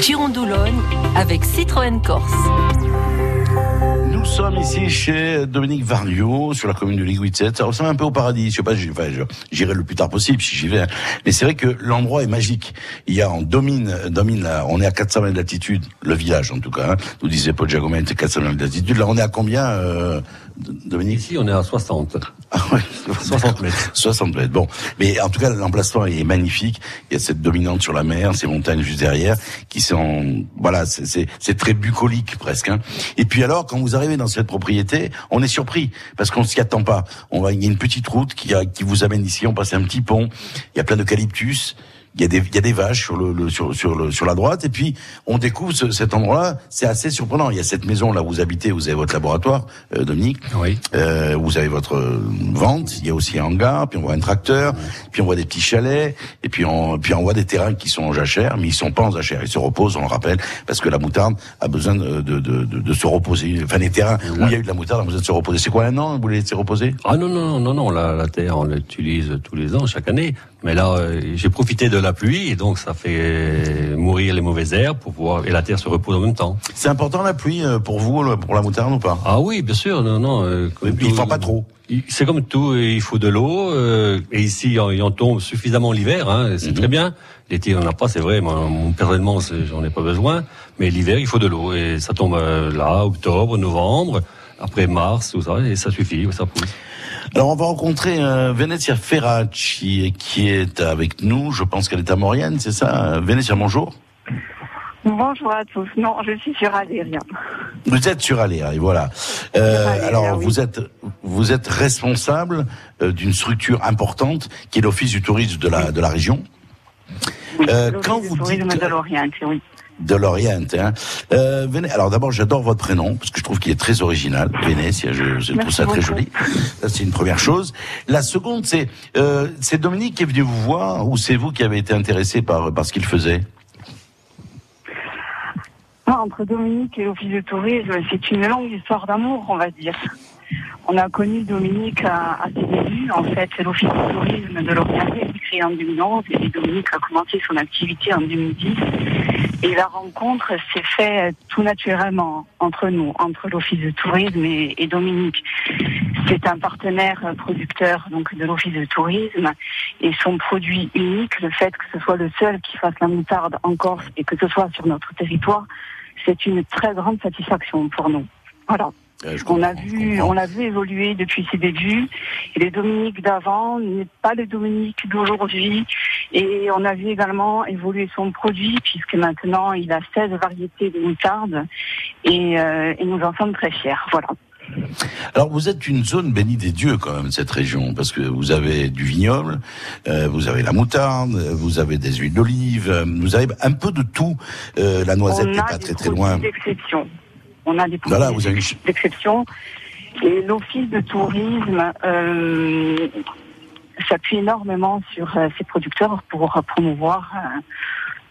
Girondoulogne avec Citroën Corse. Nous sommes ici chez Dominique Varliot, sur la commune de Ligouitset. Ça ressemble un peu au paradis. Je sais pas, j'irai le plus tard possible si j'y vais. hein. Mais c'est vrai que l'endroit est magique. Il y a, on domine, domine là, on est à 400 mètres d'altitude, le village en tout cas. hein. Nous disait Paul Giacometti, 400 mètres d'altitude. Là, on est à combien, euh, Dominique Ici, on est à 60. Ah ouais, 60 mètres. 60 mètres. Bon, mais en tout cas, l'emplacement est magnifique. Il y a cette dominante sur la mer, ces montagnes juste derrière, qui sont, voilà, c'est- très bucolique presque. hein. Et puis alors, quand vous arrivez dans cette propriété, on est surpris parce qu'on s'y attend pas. On va, il y a une petite route qui, a- qui vous amène ici. On passe un petit pont. Il y a plein d'eucalyptus. Il y a des, il y a des vaches sur le, le- sur, sur le, sur la droite. Et puis, on découvre ce- cet endroit-là. C'est assez surprenant. Il y a cette maison là où vous habitez. Vous avez votre laboratoire, euh, Dominique. Oui. Euh, vous avez votre euh, vente. Il y a aussi un hangar. Puis on voit un tracteur. Puis on voit des petits chalets. Et puis on, puis on voit des terrains qui sont en jachère, mais ils sont pas en jachère. Ils se reposent, on le rappelle, parce que la moutarde a besoin de, de, de, de- se reposer. Enfin, les terrains où il y a eu de la moutarde ont besoin de se reposer. C'est quoi un an Vous voulez se reposer? Ah non, non, non, non, la, la terre, on l'utilise tous les ans, chaque année. Mais là, euh, j'ai profité de la pluie, et donc ça fait mourir les mauvaises herbes pour pouvoir, et la terre se repose en même temps. C'est important la pluie euh, pour vous, le- pour la moutarde ou pas? Ah oui, bien sûr, non, non. euh, il faut pas trop. C'est comme tout, il faut de l'eau, euh, et ici, il en tombe suffisamment l'hiver, hein, c'est Mhm. très bien. L'été, on n'en a pas, c'est vrai, moi, personnellement, j'en ai pas besoin. Mais l'hiver, il faut de l'eau, et ça tombe euh, là, octobre, novembre, après mars, tout ça, et ça suffit, ça pousse. Alors on va rencontrer euh, Venezia Ferracci qui est avec nous. Je pense qu'elle est à Maurienne, c'est ça? Venezia, bonjour. Bonjour à tous. Non, je suis sur Aléria. Vous êtes sur Aléa, et voilà. Euh, alors oui. vous êtes vous êtes responsable euh, d'une structure importante qui est l'office du tourisme de la de la région. Euh, quand vous dites de l'Orient, oui. De l'Orient. Hein. Euh, alors d'abord, j'adore votre prénom parce que je trouve qu'il est très original. Vénétia, je, je trouve ça très joli. Ça, c'est une première chose. La seconde, c'est euh, c'est Dominique qui est venu vous voir ou c'est vous qui avez été intéressé par par ce qu'il faisait? Ah, entre Dominique et l'Office de tourisme, c'est une longue histoire d'amour, on va dire. On a connu Dominique à, à ses débuts. En fait, l'Office de tourisme de l'Orient a été créé en 2011 et Dominique a commencé son activité en 2010. Et la rencontre s'est faite tout naturellement entre nous, entre l'Office de tourisme et, et Dominique. C'est un partenaire producteur donc de l'Office de tourisme et son produit unique, le fait que ce soit le seul qui fasse la moutarde en Corse et que ce soit sur notre territoire, c'est une très grande satisfaction pour nous. Voilà. On a vu, on l'a vu évoluer depuis ses débuts. Et les Dominique d'avant n'est pas le Dominique d'aujourd'hui. Et on a vu également évoluer son produit puisque maintenant il a 16 variétés de moutarde et, euh, et nous en sommes très fiers. Voilà. Alors vous êtes une zone bénie des dieux quand même cette région parce que vous avez du vignoble, euh, vous avez la moutarde, vous avez des huiles d'olive, euh, vous avez un peu de tout. Euh, la noisette n'est pas très très loin. d'exception. On a des Voilà, d'exception. Et l'Office de tourisme euh, s'appuie énormément sur euh, ses producteurs pour promouvoir, euh,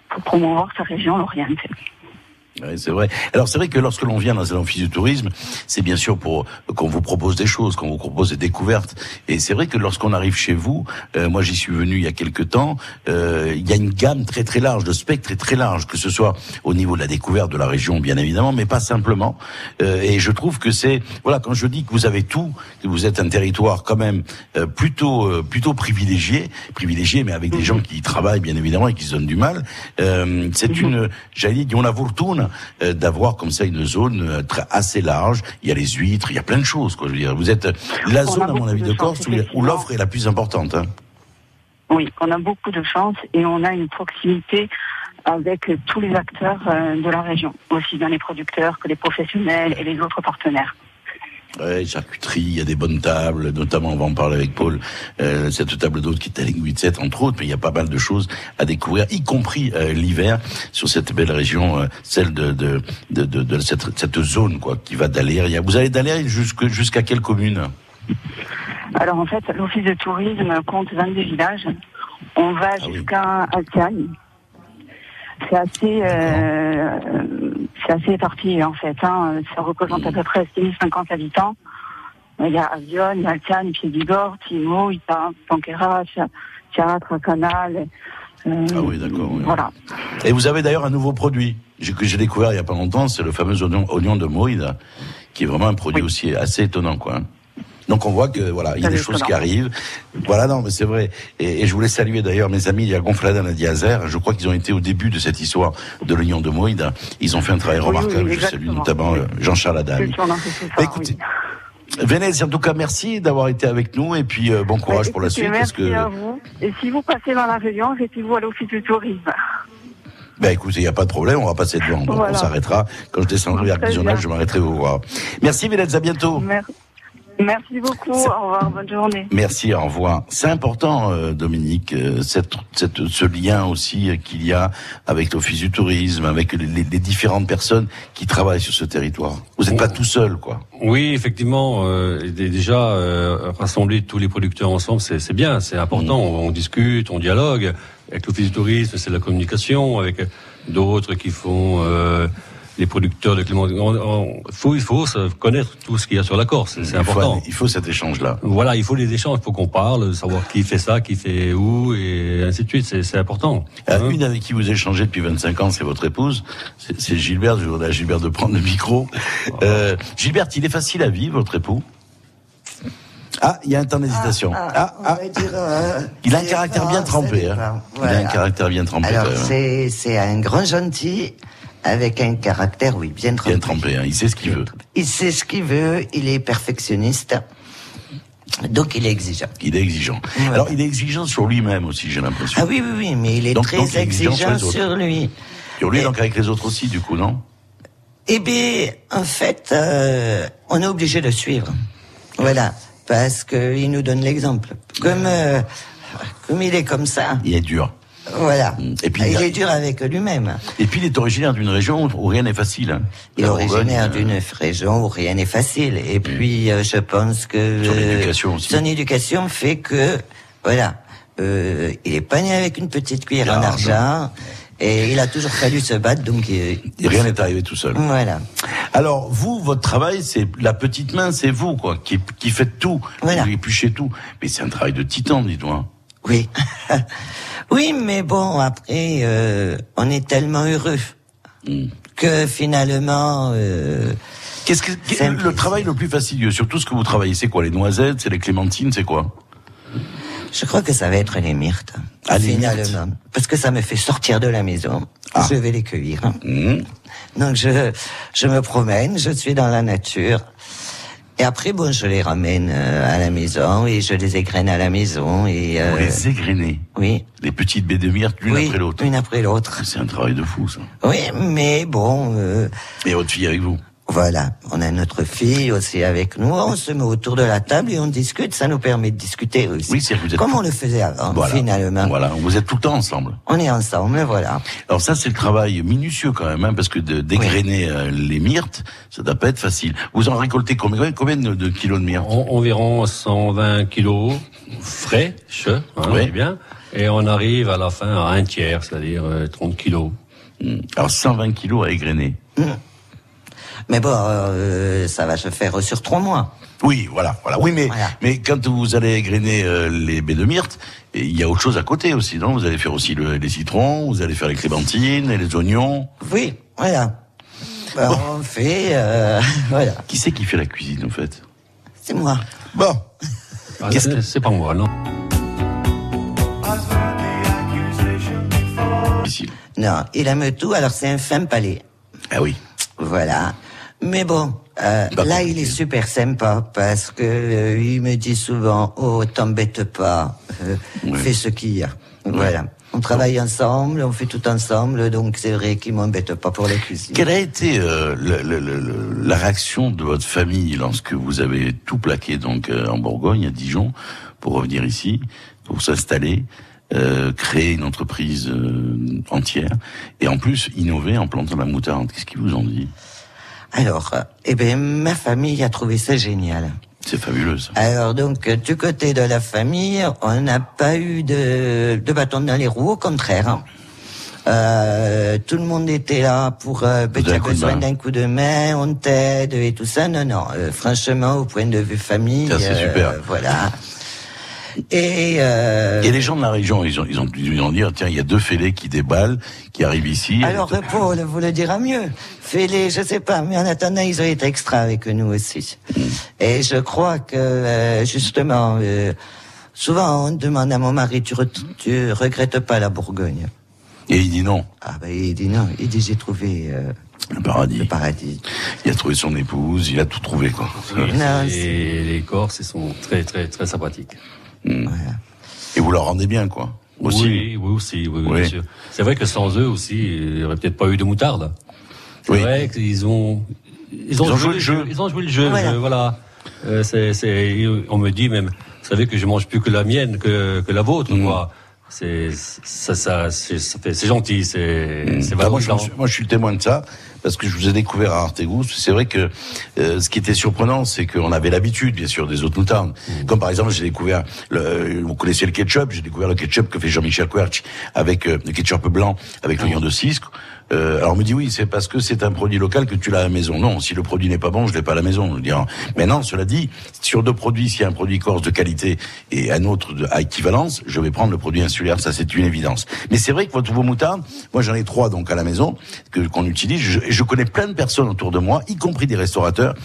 pour promouvoir sa région, l'Orient. Oui, c'est vrai. Alors c'est vrai que lorsque l'on vient dans un office du tourisme, c'est bien sûr pour qu'on vous propose des choses, qu'on vous propose des découvertes. Et c'est vrai que lorsqu'on arrive chez vous, euh, moi j'y suis venu il y a quelques temps, euh, il y a une gamme très très large, de spectre très très large, que ce soit au niveau de la découverte de la région bien évidemment, mais pas simplement. Euh, et je trouve que c'est voilà quand je dis que vous avez tout, que vous êtes un territoire quand même euh, plutôt euh, plutôt privilégié, privilégié, mais avec des gens qui y travaillent bien évidemment et qui se donnent du mal. Euh, c'est une, j'allais dire, on a fortune euh, d'avoir comme ça une zone euh, très, assez large. Il y a les huîtres, il y a plein de choses. Quoi, je veux dire, vous êtes la On a zone à mon avis de Corse où, l'offre est la plus importante. Hein. Oui, on a beaucoup de chance et on a une proximité avec tous les acteurs euh, de la région, aussi bien les producteurs que les professionnels et les autres partenaires. Ouais, charcuterie, il y a des bonnes tables, notamment on va en parler avec Paul, euh, cette table d'hôte qui est à Linguide 7 entre autres, mais il y a pas mal de choses à découvrir, y compris euh, l'hiver, sur cette belle région, euh, celle de, de, de, de, de cette, cette zone quoi, qui va d'Aléria. Vous allez d'Aléria jusqu'à quelle commune? Alors en fait, l'office de tourisme compte 22 villages. On va Ah jusqu'à Altagne. C'est assez, euh, c'est assez éparpillé en fait. Hein. Ça représente à peu près 6050 habitants. Il y a Avion, il y a Pied-d'Igor, Timo, Ita, Panquera, Théâtre, Canal. Euh, Ah oui, d'accord. oui. Voilà. Et vous avez d'ailleurs un nouveau produit que j'ai découvert il y a pas longtemps, c'est le fameux oignon, oignon de Moïde, qui est vraiment un produit aussi assez étonnant, quoi. Donc on voit que voilà, il y a des choses qui arrivent. Voilà, non, mais c'est vrai. Et, et je voulais saluer d'ailleurs mes amis, il y a Gonfladan et Diazer. Je crois qu'ils ont été au début de cette histoire de l'oignon de Moïde. Ils ont fait un travail Oui, remarquable. oui, je salue notamment euh, Jean-Charles Adam. Bah, écoutez, Venez, en tout cas, merci d'avoir été avec nous et puis euh, bon courage pour la suite parce merci que. à vous. Et si vous passez dans la région, arrêtez-vous à l'office du tourisme. Ben écoutez, il n'y a pas de problème, on va passer devant. Donc Voilà. on s'arrêtera. Quand je descendrai vers bien. je m'arrêterai vous voir. Merci Vélez, à bientôt. Merci. Merci beaucoup. Au revoir. Bonne journée. Merci, au revoir. C'est important, euh, Dominique, euh, cette, cette, ce lien aussi euh, qu'il y a avec l'Office du tourisme, avec les, les- différentes personnes qui travaillent sur ce territoire. Vous n'êtes pas tout seul, quoi. Oui, effectivement, euh, déjà euh, rassembler tous les producteurs ensemble, c'est c'est bien, c'est important. On, on discute, on dialogue. Avec l'office du tourisme, c'est de la communication. Avec d'autres qui font euh, les producteurs de Clément. on- faut, il faut connaître tout ce qu'il y a sur la Corse. C'est Il faut, important. il faut cet échange-là. Voilà, il faut les échanges, il faut qu'on parle, savoir qui fait ça, qui fait où, et ainsi de suite. C'est important. Ah, une avec qui vous échangez depuis 25 ans, c'est votre épouse. C'est c'est Gilbert. Je voudrais à Gilbert de prendre le micro. Euh, Gilbert, il est facile à vivre, votre époux? Ah, il y a un temps d'hésitation. Ah, ah. Il a un caractère bien trempé. Hein. Il a un caractère bien trempé. Alors, c'est un grand gentil avec un caractère, oui, bien trempé. Bien trempé, hein. il sait ce qu'il veut. Il sait ce qu'il veut, il est perfectionniste, donc il est exigeant. Il est exigeant. Alors, il est exigeant sur lui-même aussi, j'ai l'impression. Ah oui, oui, oui, mais il est Donc- très donc, exigeant sur sur lui. Sur lui, donc avec les autres aussi, du coup, non? Eh bien, en fait, euh, on est obligé de suivre. Voilà, parce qu'il nous donne l'exemple. Comme, euh, comme il est comme ça, Il est dur. Voilà. Et puis, il il est dur avec lui-même. Et puis, il est originaire d'une région où rien n'est facile. Il est originaire euh, d'une région où rien n'est facile. Et puis, euh, je pense que Son euh, éducation aussi. son éducation fait que, voilà, euh, il est pas né avec une petite cuillère en Ah, argent. Et il a toujours fallu se battre, donc Et rien n'est arrivé tout seul. voilà. Alors, vous, votre travail, c'est la petite main, c'est vous, quoi, qui, qui faites tout. Voilà. Vous épluchez tout. Mais c'est un travail de titan, dis-toi. Oui. oui, mais bon, après, euh, on est tellement heureux que finalement. Euh, Qu'est-ce que le travail le plus fastidieux sur tout ce que vous travaillez, c'est quoi Les noisettes, c'est les clémentines, c'est quoi? Je crois que ça va être les myrtes. Ah, les finalement. Parce que ça me fait sortir de la maison. Ah. Je vais les cueillir. Mmh. Donc je, je me promène, je suis dans la nature. Et après, bon, je les ramène euh, à la maison et je les égrène à la maison. Et, euh, Vous les égrenez. Oui. Les petites baies de myrte, l'une Oui, après l'autre. Une après l'autre. C'est un travail de fou, ça. Oui, mais bon. euh, Et votre fille avec vous? Voilà, on a notre fille aussi avec nous, on se met autour de la table et on discute, ça nous permet de discuter aussi. Oui, c'est que vous êtes Comme on le faisait avant, Voilà. finalement. Voilà, vous êtes tout le temps ensemble. On est ensemble, voilà. Alors ça, c'est le travail minutieux quand même, hein, parce que de- dégrainer euh, les myrtes, ça doit pas être facile. Vous en récoltez combien, combien de, de kilos de myrtes? En- environ 120 kilos frais, hein, Oui. c'est bien. Et on arrive à la fin à un tiers, c'est-à-dire euh, 30 kilos. Hmm. Alors 120 kilos à égrener. Mais bon, euh, ça va se faire sur trois mois. Oui, voilà, voilà. Oui, mais Voilà. mais quand vous allez égrener euh, les baies de myrte, il y a autre chose à côté aussi, non? Vous allez faire aussi le- les citrons, vous allez faire les clémentines et les oignons. Oui, voilà. Ben, On fait, euh, voilà. Qui c'est qui fait la cuisine en fait? C'est moi. Bon. Ah, c'est c'est pas moi, non? Non, il aime tout, alors c'est un fin palais. Ah oui. Voilà. Mais bon, euh, Bah, là, il est super sympa parce que euh, il me dit souvent, oh, t'embête pas, euh, fais ce qu'il y a. Voilà. On travaille ensemble, on fait tout ensemble, donc c'est vrai qu'il m'embête pas pour la cuisine. Quelle a été euh, le- le- le- la réaction de votre famille lorsque vous avez tout plaqué donc euh, en Bourgogne, à Dijon, pour revenir ici, pour s'installer, euh, créer une entreprise euh, entière, et en plus innover en plantant la moutarde? Qu'est-ce qu'ils vous ont dit? Alors, eh ben, ma famille a trouvé ça génial. C'est fabuleux. Ça. Alors donc, du côté de la famille, on n'a pas eu de, de bâton dans les roues, au contraire. hein. Euh, tout le monde était là pour euh, ben, tu as besoin d'un coup de main, on t'aide et tout ça. Non, non, euh, franchement, au point de vue famille, c'est euh, super. voilà. Et, euh, Et les gens de la région, ils ont, ils ont, ils ont dit, tiens, il y a deux fêlés qui déballent, qui arrivent ici. alors Paul vous le dira mieux. Fais-les, je sais pas, mais en attendant, ils ont été extra avec nous aussi. Et je crois que euh, justement, euh, souvent on demande à mon mari, tu, re- tu regrettes pas la Bourgogne? Et il dit non. Ah ben il dit non, il dit j'ai trouvé euh, le paradis. Le paradis. Il a trouvé son épouse, il a tout trouvé quoi. Et les Corses, ils sont très, très, très sympathiques. Et vous leur rendez bien quoi. Aussi. Oui, oui, aussi, oui, oui, Oui. bien sûr. C'est vrai que sans eux aussi, il n'y aurait peut-être pas eu de moutarde. C'est vrai qu'ils ont, ils ont, joué le jeu. Ils ont joué le jeu, Voilà. je- voilà. Euh, c'est, c'est, on me dit même, vous savez que je mange plus que la mienne, que, que la vôtre, Mm. quoi. C'est, ça, ça, c'est, c'est gentil, c'est, moi, suis- moi, je suis le témoin de ça parce que je vous ai découvert à Artegous. C'est vrai que euh, ce qui était surprenant, c'est qu'on avait l'habitude, bien sûr, des autres moutardes. Comme par exemple, j'ai découvert, le, vous connaissez le ketchup, j'ai découvert le ketchup que fait Jean-Michel Querch avec euh, le ketchup blanc avec l'oignon de cisque. Euh, alors on me dit oui, c'est parce que c'est un produit local que tu l'as à la maison. Non, si le produit n'est pas bon, je l'ai pas à la maison. Je veux dire. Maintenant, cela dit, sur deux produits, s'il y a un produit corse de qualité et un autre de, à équivalence, je vais prendre le produit insulaire. Ça, c'est une évidence. Mais c'est vrai que votre vos moutardes, moi j'en ai trois donc à la maison que qu'on utilise. Je, je connais plein de personnes autour de moi, y compris des restaurateurs,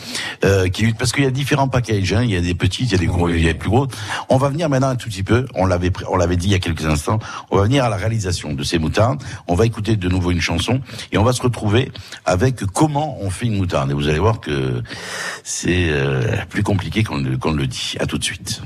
euh, qui parce qu'il y a différents packages. Hein, il y a des petits, il y a des gros, il y a des plus gros. On va venir maintenant un tout petit peu. On l'avait on l'avait dit il y a quelques instants. On va venir à la réalisation de ces moutardes. On va écouter de nouveau une chanson et on va se retrouver avec comment on fait une moutarde. Et vous allez voir que c'est euh, plus compliqué qu'on le dit. À tout de suite.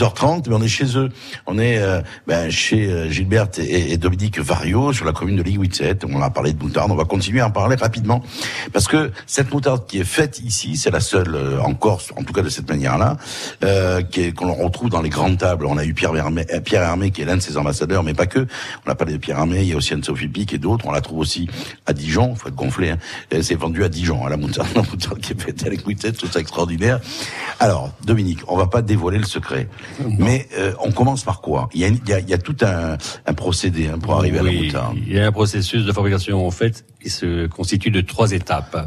10h30, mais on est chez eux. On est euh, ben, chez euh, Gilberte et, et Dominique Vario sur la commune de Ligouitset. On a parlé de moutarde, on va continuer à en parler rapidement. Parce que cette moutarde qui est faite ici, c'est la seule euh, en Corse, en tout cas de cette manière-là, euh, qu'on retrouve dans les grandes tables. On a eu Pierre Hermé, euh, Pierre Hermé qui est l'un de ses ambassadeurs, mais pas que. On a parlé de Pierre Hermé, il y a aussi Anne-Sophie Pic et d'autres. On la trouve aussi à Dijon, faut être gonflé. Hein. C'est vendu à Dijon, hein, la moutarde, la moutarde qui est faite à Ligouitset, tout ça extraordinaire. Alors, Dominique, on va pas dévoiler le secret, mais euh, on commence par quoi? Il y, a, il, y a, il y a tout un, un procédé hein, pour arriver à la moutarde. Il y a un processus de fabrication, en fait, qui se constitue de trois étapes.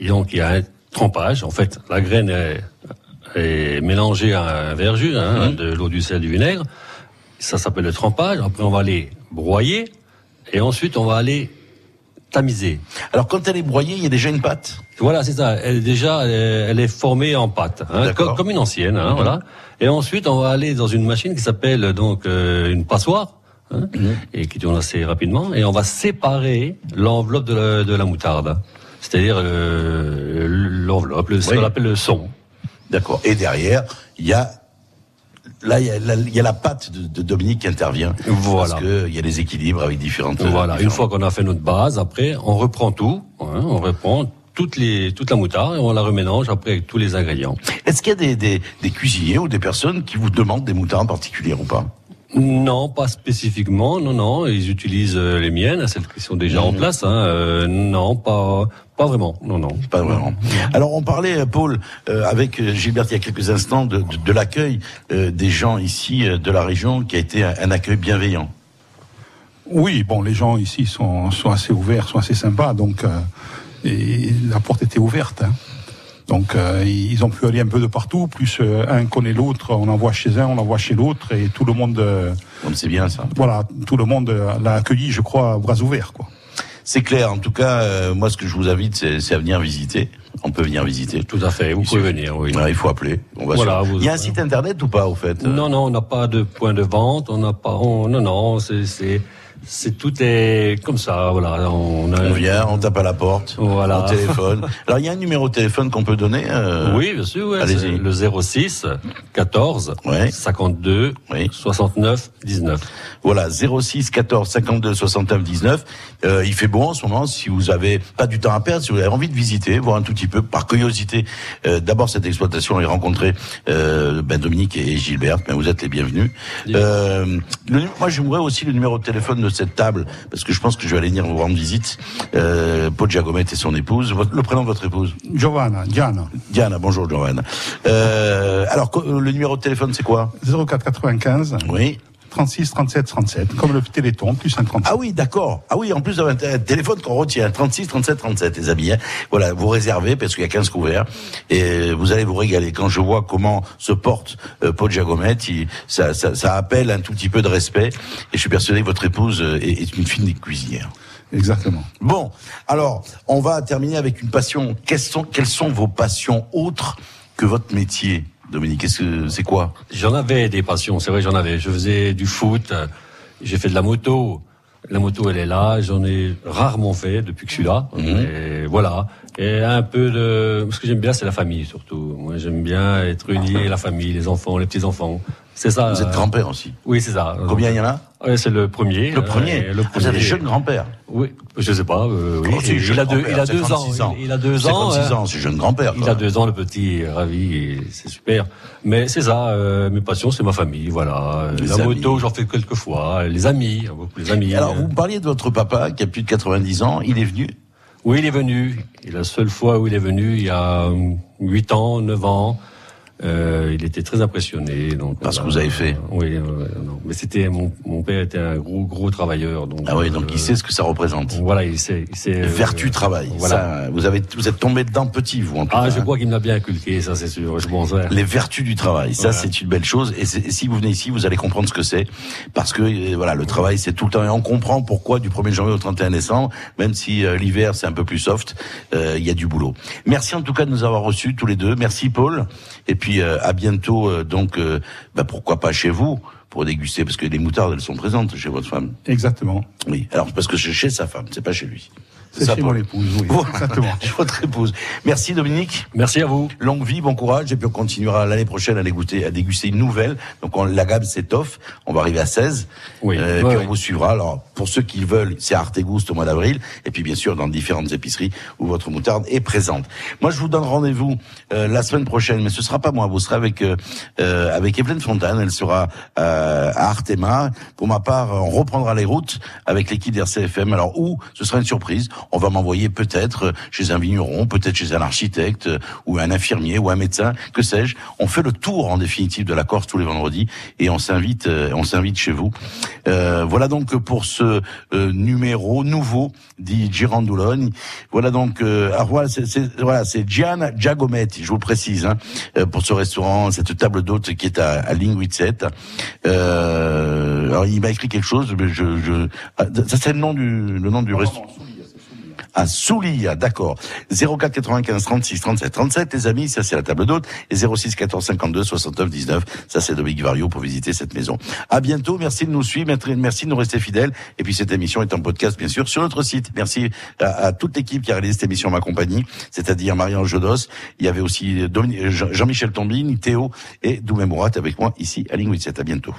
Et donc, il y a un trempage. En fait, la graine est, est mélangée à un verjus, hein, Mm-hmm. de l'eau, du sel, du vinaigre. Ça s'appelle le trempage. Après, on va aller broyer. Et ensuite, on va aller tamiser. Alors, quand elle est broyée, il y a déjà une pâte? Voilà, c'est ça. Elle est déjà, elle est, formée en pâte, hein, comme, une ancienne. Hein, Mhm. Voilà. Et ensuite, on va aller dans une machine qui s'appelle donc euh, une passoire. hein, Mhm. et qui tourne assez rapidement, et on va séparer l'enveloppe de la, de la moutarde, c'est-à-dire euh, l'enveloppe, le, ce Oui. qu'on appelle le son. D'accord. Et derrière, il y a là, il y a la, il y a la pâte de, de Dominique qui intervient. Voilà. Parce que il y a des équilibres avec différentes. Voilà. Une fois qu'on a fait notre base, après, on reprend tout, hein, on reprend toutes les, toute la moutarde et on la remélange après avec tous les ingrédients. Est-ce qu'il y a des, des, des cuisiniers ou des personnes qui vous demandent des moutardes particulières ou pas? Non, pas spécifiquement. Non, non, ils utilisent euh, les miennes, celles qui sont déjà en Mhm. place. Hein. Euh, non, pas, pas vraiment. Non, non. Pas vraiment. Alors on parlait, euh, Paul, euh, avec Gilbert il y a quelques instants de, de, de l'accueil euh, des gens ici euh, de la région, qui a été un, un accueil bienveillant. Oui, bon, les gens ici sont, sont assez ouverts, sont assez sympas, donc euh, et la porte était ouverte. hein. Donc euh, ils ont pu aller un peu de partout, plus euh, un connaît l'autre, on envoie chez un, on envoie chez l'autre, et tout le monde. euh, c'est bien ça. Voilà, tout le monde euh, l'a accueilli, je crois, à bras ouverts, quoi. C'est clair. En tout cas, euh, moi, ce que je vous invite, c'est à venir visiter. On peut venir visiter. Tout à fait. Vous Il pouvez suffit- venir, oui. Ouais, il faut appeler. On va Voilà, sur- vous- Il y a un site internet ou pas, au fait Non, non, on n'a pas de point de vente, on n'a pas, on- non, non, c'est, c'est, tout est comme ça, voilà. On, a, On vient, on tape à la porte, Voilà. on téléphone. Alors, il y a un numéro de téléphone qu'on peut donner euh, Oui, bien sûr, ouais, Allez-y. le 06 14 52 69 19. Voilà, 06 14 52 69 19. Euh, il fait beau en ce moment. Si vous avez pas du temps à perdre, si vous avez envie de visiter, voir un tout petit peu, par curiosité, euh, d'abord cette exploitation et rencontrer euh, ben, Dominique et Gilbert, ben, vous êtes les bienvenus. Euh, moi, j'aimerais aussi le numéro de téléphone de cette table, parce que je pense que je vais aller venir vous rendre visite. Euh, Paul Giacomet et son épouse. Votre- le prénom de votre épouse Giovanna, Diana. Diana, bonjour Giovanna. Euh, alors, le numéro de téléphone, c'est quoi? 04 95. Oui. 36 37 37, comme le Téléthon, plus un 37. Ah oui, d'accord. Ah oui, en plus, avez un téléphone qu'on retient, 36 37 37, les amis. hein. Voilà, vous réservez parce qu'il y a 15 couverts et vous allez vous régaler. Quand je vois comment se porte euh, Paul Giacomet, il- ça, ça, ça appelle un tout petit peu de respect et je suis persuadé que votre épouse euh, est, est une fine cuisinière. Exactement. Bon, alors, on va terminer avec une passion. Quelles sont, quelles sont vos passions autres que votre métier? Dominique, qu'est-ce que c'est quoi? J'en avais des passions, c'est vrai, j'en avais. Je faisais du foot, j'ai fait de la moto. La moto, elle est là. J'en ai rarement fait depuis que je suis là. Mhm. Et voilà. Et un peu de. Ce que j'aime bien, c'est la famille surtout. Moi, j'aime bien être uni, la famille, les enfants, les petits enfants. C'est ça. Vous êtes grand-père aussi Oui, c'est ça. Combien il y en a Ouais, C'est le premier. Le premier le Ah, Vous avez premier. jeune grand-père Oui, je sais pas. euh, oui. Oh, il, a deux, grand-père, il a deux ans. 36 ans. Il, il a deux ans. 56 ans, c'est jeune grand-père. Il a deux ans, le petit, ravi, c'est super. Mais c'est ça, euh, mes passions, c'est ma famille, voilà. Les la amis. moto, j'en fais quelques fois. Les amis, beaucoup les amis. Alors, vous parliez de votre papa qui a plus de 90 ans. Il est venu? Oui, il est venu. Et la seule fois où il est venu, il y a hum, 8 ans, 9 ans, euh, il était très impressionné. Donc, Parce que vous avez fait. Oui, euh, non. mais c'était mon, mon père était un gros gros travailleur. Donc, Ah oui, donc euh, il sait ce que ça représente. Voilà, il sait. Il sait euh, Vertu travail. Voilà. Ça, vous avez, vous êtes tombé dedans petit, vous en tout Ah, cas, je hein. crois qu'il me l'a bien inculqué, ça c'est sûr. Je pense. ouais. Les vertus du travail, ça Ouais. c'est une belle chose. Et, si vous venez ici, vous allez comprendre ce que c'est, parce que euh, voilà, le travail c'est tout le temps. Et on comprend pourquoi du 1er janvier au 31 décembre, même si euh, l'hiver c'est un peu plus soft, euh, il y a du boulot. Merci en tout cas de nous avoir reçus tous les deux. Merci Paul. Et puis euh, à bientôt. euh, donc, euh, bah, pourquoi pas chez vous pour déguster, parce que les moutardes elles sont présentes chez votre femme. Exactement. Oui. Alors parce que c'est chez sa femme, c'est pas chez lui. C'est chez mon épouse, oui. Exactement. Votre épouse. Merci Dominique. Merci à vous. Longue vie, bon courage, et puis on continuera l'année prochaine à déguster, à déguster une nouvelle. Donc on, la gamme s'étoffe, on va arriver à 16. Oui. Euh, et Ouais, puis on vous suivra. Alors pour ceux qui veulent, c'est Arte Gouste au mois d'avril, et puis bien sûr dans différentes épiceries où votre moutarde est présente. Moi je vous donne rendez-vous euh, la semaine prochaine, mais ce sera pas moi, vous serez avec euh, euh, avec Evelyne Fontane, elle sera euh, à Artema. Pour ma part, on reprendra les routes avec l'équipe d'RCFM. Alors où ce sera une surprise. On va m'envoyer peut-être chez un vigneron, peut-être chez un architecte euh, ou un infirmier ou un médecin, que sais-je. On fait le tour en définitive de la Corse tous les vendredis et on s'invite, euh, on s'invite chez vous. Euh, voilà donc pour ce euh, numéro nouveau dit Girandoulogne. Voilà donc euh, ah, c'est, voilà, c'est Gian Giacometti, je vous précise, hein, euh, pour ce restaurant, cette table d'hôte qui est à, à Linguizet. Euh, alors il m'a écrit quelque chose, mais je, je ah, ça c'est le nom du le nom du restaurant. À Soulia, d'accord. 04 95 36 37 37, les amis, ça c'est la table d'hôte. Et 06 14 52 69 19, ça c'est Dominique Vario pour visiter cette maison. À bientôt, merci de nous suivre, merci- de nous rester fidèles. Et puis cette émission est en podcast, bien sûr, sur notre site. Merci à, toute l'équipe qui a réalisé cette émission en ma compagnie, c'est-à-dire Marianne Jodos. Il y avait aussi Jean- Jean-Michel Tombini, Théo et Doumé Mourat avec moi ici à Linguisset. À bientôt.